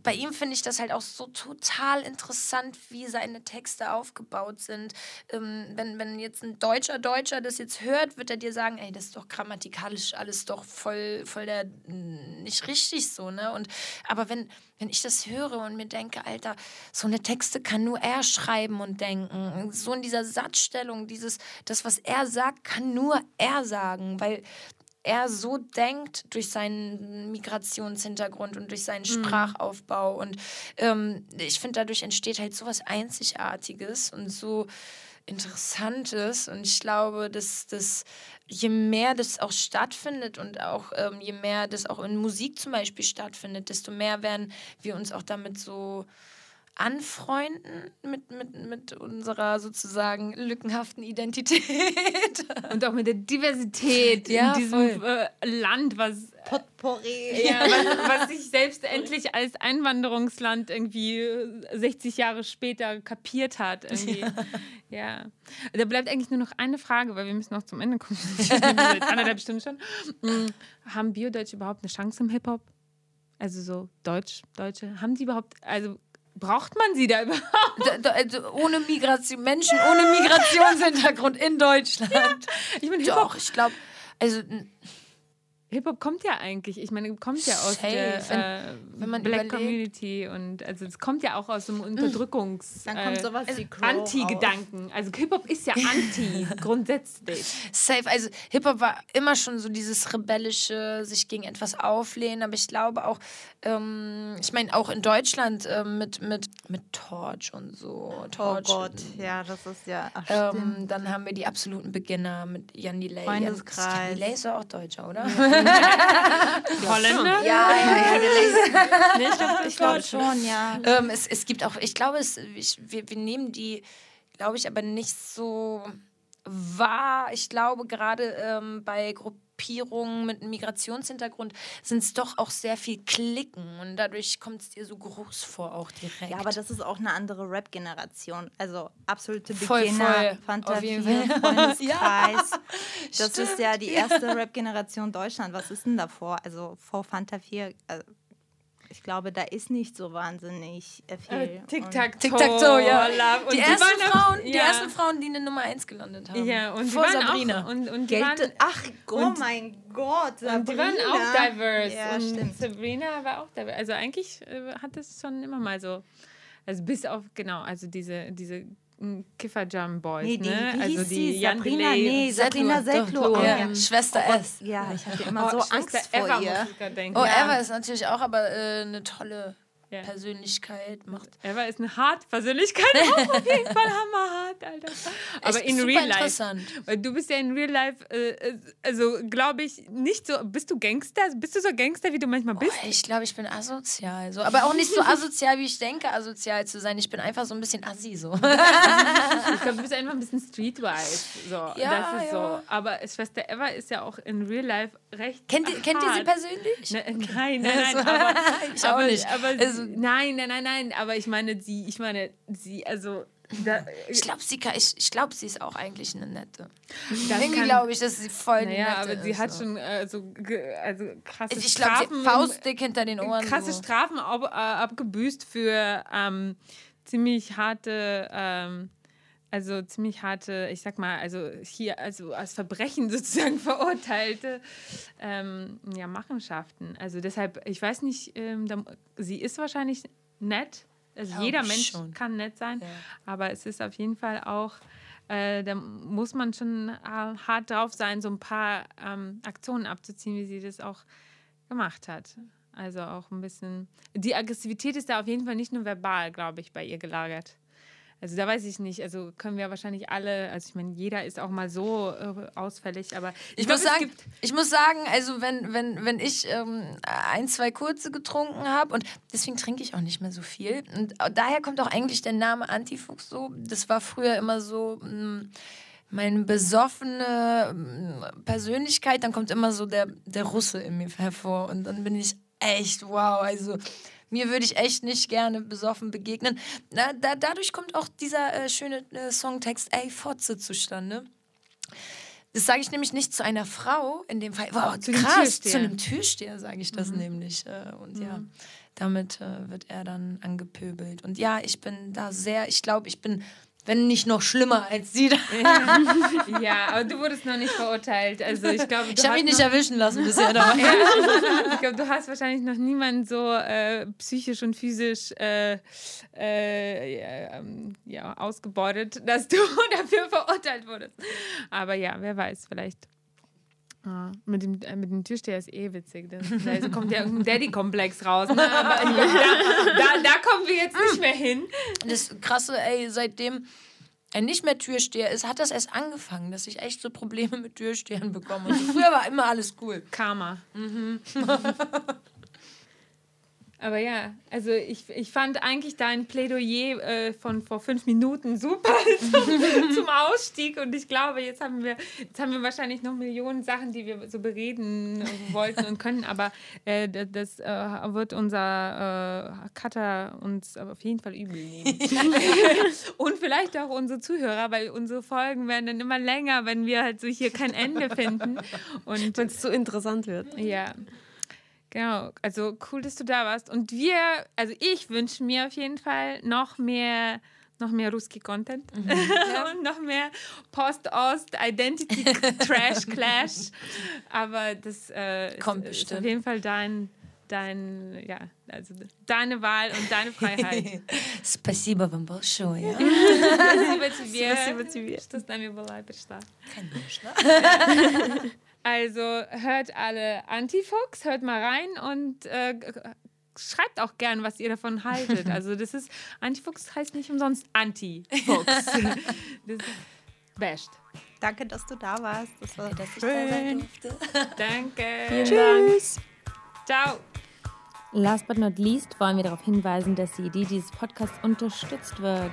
bei ihm finde ich das halt auch so total interessant, wie seine Texte aufgebaut sind. Ähm, wenn, wenn jetzt ein deutscher Deutscher das jetzt hört, wird er dir sagen, ey, das ist doch grammatikalisch alles doch voll, voll der mm, nicht richtig so, ne? Und aber wenn, wenn ich das höre und mir denke, Alter, so eine Texte kann nur er schreiben und denken. So in dieser Satzstellung, dieses, das, was er sagt, kann nur er sagen, weil er so denkt durch seinen Migrationshintergrund und durch seinen Sprachaufbau. Und ähm, ich finde, dadurch entsteht halt so was Einzigartiges und so Interessantes. Und ich glaube, dass das, je mehr das auch stattfindet und auch ähm, je mehr das auch in Musik zum Beispiel stattfindet, desto mehr werden wir uns auch damit so anfreunden mit, mit, mit unserer sozusagen lückenhaften Identität. und auch mit der Diversität Ja, in diesem voll. äh, Land, was Potpourri. Ja, was, was sich selbst endlich als Einwanderungsland irgendwie äh, 60 Jahre später kapiert hat. Irgendwie. Ja. Da bleibt eigentlich nur noch eine Frage, weil wir müssen noch zum Ende kommen. Anderthalb Stunden schon. Mm, Haben Biodeutsche überhaupt eine Chance im Hip-Hop? Also so Deutsch, Deutsche. Haben die überhaupt, also braucht man sie da überhaupt? D- d- also ohne Migration, Menschen ohne Migrationshintergrund in Deutschland. Ich meine, Hip-Hop Doch, ich glaube, also Hip-Hop kommt ja eigentlich, ich meine, kommt ja aus Safe, der wenn- äh, wenn man Black überlegt- Community und also es kommt ja auch aus dem Unterdrückungs... Dann kommt äh, sowas wie Crow Anti-Gedanken. Also Hip-Hop ist ja anti, grundsätzlich. safe. Also Hip-Hop war immer schon so dieses rebellische, sich gegen etwas auflehnen. Aber ich glaube auch, ähm, ich meine auch in Deutschland ähm, mit, mit, mit Torch und so. Oh Torch. Gott, ja, das ist ja. Ach, Ähm, dann haben wir die absoluten Beginner mit Jan Delay. Freundeskreis. Jan Delay ist auch Deutscher, oder? Holländer? Ja, ja, ja. Nee, ich glaube ich glaub schon, ja. Ähm, es, es gibt auch, ich glaube, es, ich, wir, wir nehmen die, glaube ich, aber nicht so wahr. Ich glaube, gerade ähm, bei Gruppierungen mit einem Migrationshintergrund sind es doch auch sehr viel Klicken und dadurch kommt es dir so groß vor, auch direkt. Ja, aber das ist auch eine andere Rap-Generation. Also absolute Voll, Beginner, voll. Fanta Auf jeden 4, Fall. Freundeskreis. Das Stimmt. ist ja die erste Rap-Generation Deutschland. Was ist denn davor? Also vor Fanta 4, also ich glaube, da ist nicht so wahnsinnig äh, viel. Äh, Tic-Tac-Toe. Tic-Tac-Toe, ja. Love. Und die, die ersten waren auch- Frauen, die ja. ersten Frauen, die eine Nummer 1 gelandet haben. Ja, und die Vor waren Sabrina. auch. Und, und die waren, Geld, ach, oh und- mein Gott, und die waren Sabrina. auch diverse. Ja, und stimmt. Sabrina war auch diverse. Also eigentlich äh, hat es schon immer mal so. Also bis auf, genau, also diese, diese mm, Kiffer-Jam-Boys, Nee, die, ne? wie also hieß die sie? Jan Sabrina, Delay. nee, Sabrina Oh, ja. ja. Schwester Oh S. Ja, ich hatte immer Oh, so Schwester Angst Eva vor muss ihr. ich grad denken. Oh. Eva ist natürlich auch aber äh, eine tolle Ja. Persönlichkeit. Macht Eva ist eine hart Persönlichkeit, auch auf jeden Fall hammerhart, Alter. Aber in super real life. interessant. Weil du bist ja in real life, äh, äh, also glaube ich, nicht so. Bist du Gangster? Bist du so Gangster, wie du manchmal bist? Boah, ich glaube, ich bin asozial. So. Aber auch nicht so asozial, wie ich denke, asozial zu sein. Ich bin einfach so ein bisschen assi. So. Ich glaube, du bist einfach ein bisschen streetwise. So, Ja, das ist ja. so. Aber Schwester Eva ist ja auch in real life recht. kennt, ihr, kennt ihr sie persönlich? Ne, nein, nein, nein, aber, Ich auch aber, nicht. Aber Also- nein, nein, nein, nein, aber ich meine sie, ich meine sie, also da, Ich glaube, sie, kann- ich, ich glaub, sie ist auch eigentlich eine nette. kann- glaube ich, dass sie voll Naja, nette aber sie ist, hat so. schon äh, so also krasse Ich glaube, sie Strafen Faustdick hinter den Ohren. krasse so. Strafen ab, äh, abgebüßt für ähm, ziemlich harte, ähm, also ziemlich harte, ich sag mal, also hier, also als Verbrechen sozusagen verurteilte ähm, ja, Machenschaften. Also deshalb, ich weiß nicht, ähm, da, sie ist wahrscheinlich nett. Also Glaub jeder Mensch schon. kann nett sein, Ja. aber es ist auf jeden Fall auch, äh, da muss man schon äh, hart drauf sein, so ein paar ähm, Aktionen abzuziehen, wie sie das auch gemacht hat. Also auch ein bisschen. Die Aggressivität ist da auf jeden Fall nicht nur verbal, glaube ich, bei ihr gelagert. Also da weiß ich nicht, also können wir wahrscheinlich alle, also ich meine, jeder ist auch mal so äh, ausfällig, aber Ich, glaub, muss es sagen, ich muss sagen, also wenn, wenn, wenn ich ähm, ein, zwei kurze getrunken habe und deswegen trinke ich auch nicht mehr so viel. Und daher kommt auch eigentlich der Name Antifuchs so. Das war früher immer so mh, meine besoffene mh, Persönlichkeit, dann kommt immer so der, der Russe in mir hervor und dann bin ich echt wow, also mir würde ich echt nicht gerne besoffen begegnen. Na, da, dadurch kommt auch dieser äh, schöne äh, Songtext Ey Fotze zustande. Das sage ich nämlich nicht zu einer Frau, in dem Fall. Wow, Zu krass, zu einem Türsteher sage ich das nämlich. Äh, und ja, damit äh, wird er dann angepöbelt. Und ja, ich bin da sehr, ich glaube, ich bin, wenn nicht noch schlimmer als sie. Ja, aber du wurdest noch nicht verurteilt. Also ich glaube, Ich habe mich hast nicht erwischen lassen bisher. Da. Ich glaube, du hast wahrscheinlich noch niemanden so äh, psychisch und physisch äh, äh, ja, ähm, ja, ausgebeutet, dass du dafür verurteilt wurdest. Aber ja, wer weiß, vielleicht. Ah, mit, dem, äh, mit dem Türsteher ist eh witzig. Das, da kommt ja irgendein Daddy-Komplex raus. Ne? Aber glaub, da, da, da kommen wir jetzt nicht mehr hin. Das Krasse, ey, seitdem er nicht mehr Türsteher ist, hat das erst angefangen, dass ich echt so Probleme mit Türstehern bekomme. Und früher war immer alles cool. Karma. Aber ja, also ich, ich fand eigentlich dein Plädoyer äh, von vor fünf Minuten super zum, zum Ausstieg und ich glaube, jetzt haben wir jetzt haben wir wahrscheinlich noch Millionen Sachen, die wir so bereden wollten und können, aber äh, das, äh, wird unser äh, Cutter uns auf jeden Fall übel nehmen. und vielleicht auch unsere Zuhörer, weil unsere Folgen werden dann immer länger, wenn wir halt so hier kein Ende finden. Und Wenn es so interessant wird. ja. Genau, also cool, dass du da warst. Und wir, also ich wünsche mir auf jeden Fall noch mehr, noch mehr Ruski-Content und noch mehr Post-Ost-Identity-Trash-Clash. Aber das äh, ist, Kommt ist auf bestimmt. jeden Fall dein, dein, ja, also deine Wahl und deine Freiheit. Спасибо вам большое. Спасибо тебе, Спасибо тебе. что с нами была и пришла. Конечно. Also hört alle Antifuchs, hört mal rein und äh, schreibt auch gern, was ihr davon haltet. Also das ist, Antifuchs heißt nicht umsonst Antifuchs. das ist best. Danke, dass du da warst. Das war Dass ich da sein schön. durfte. Danke. Tschüss. Ciao. Last but not least wollen wir darauf hinweisen, dass die Idee dieses Podcasts unterstützt wird.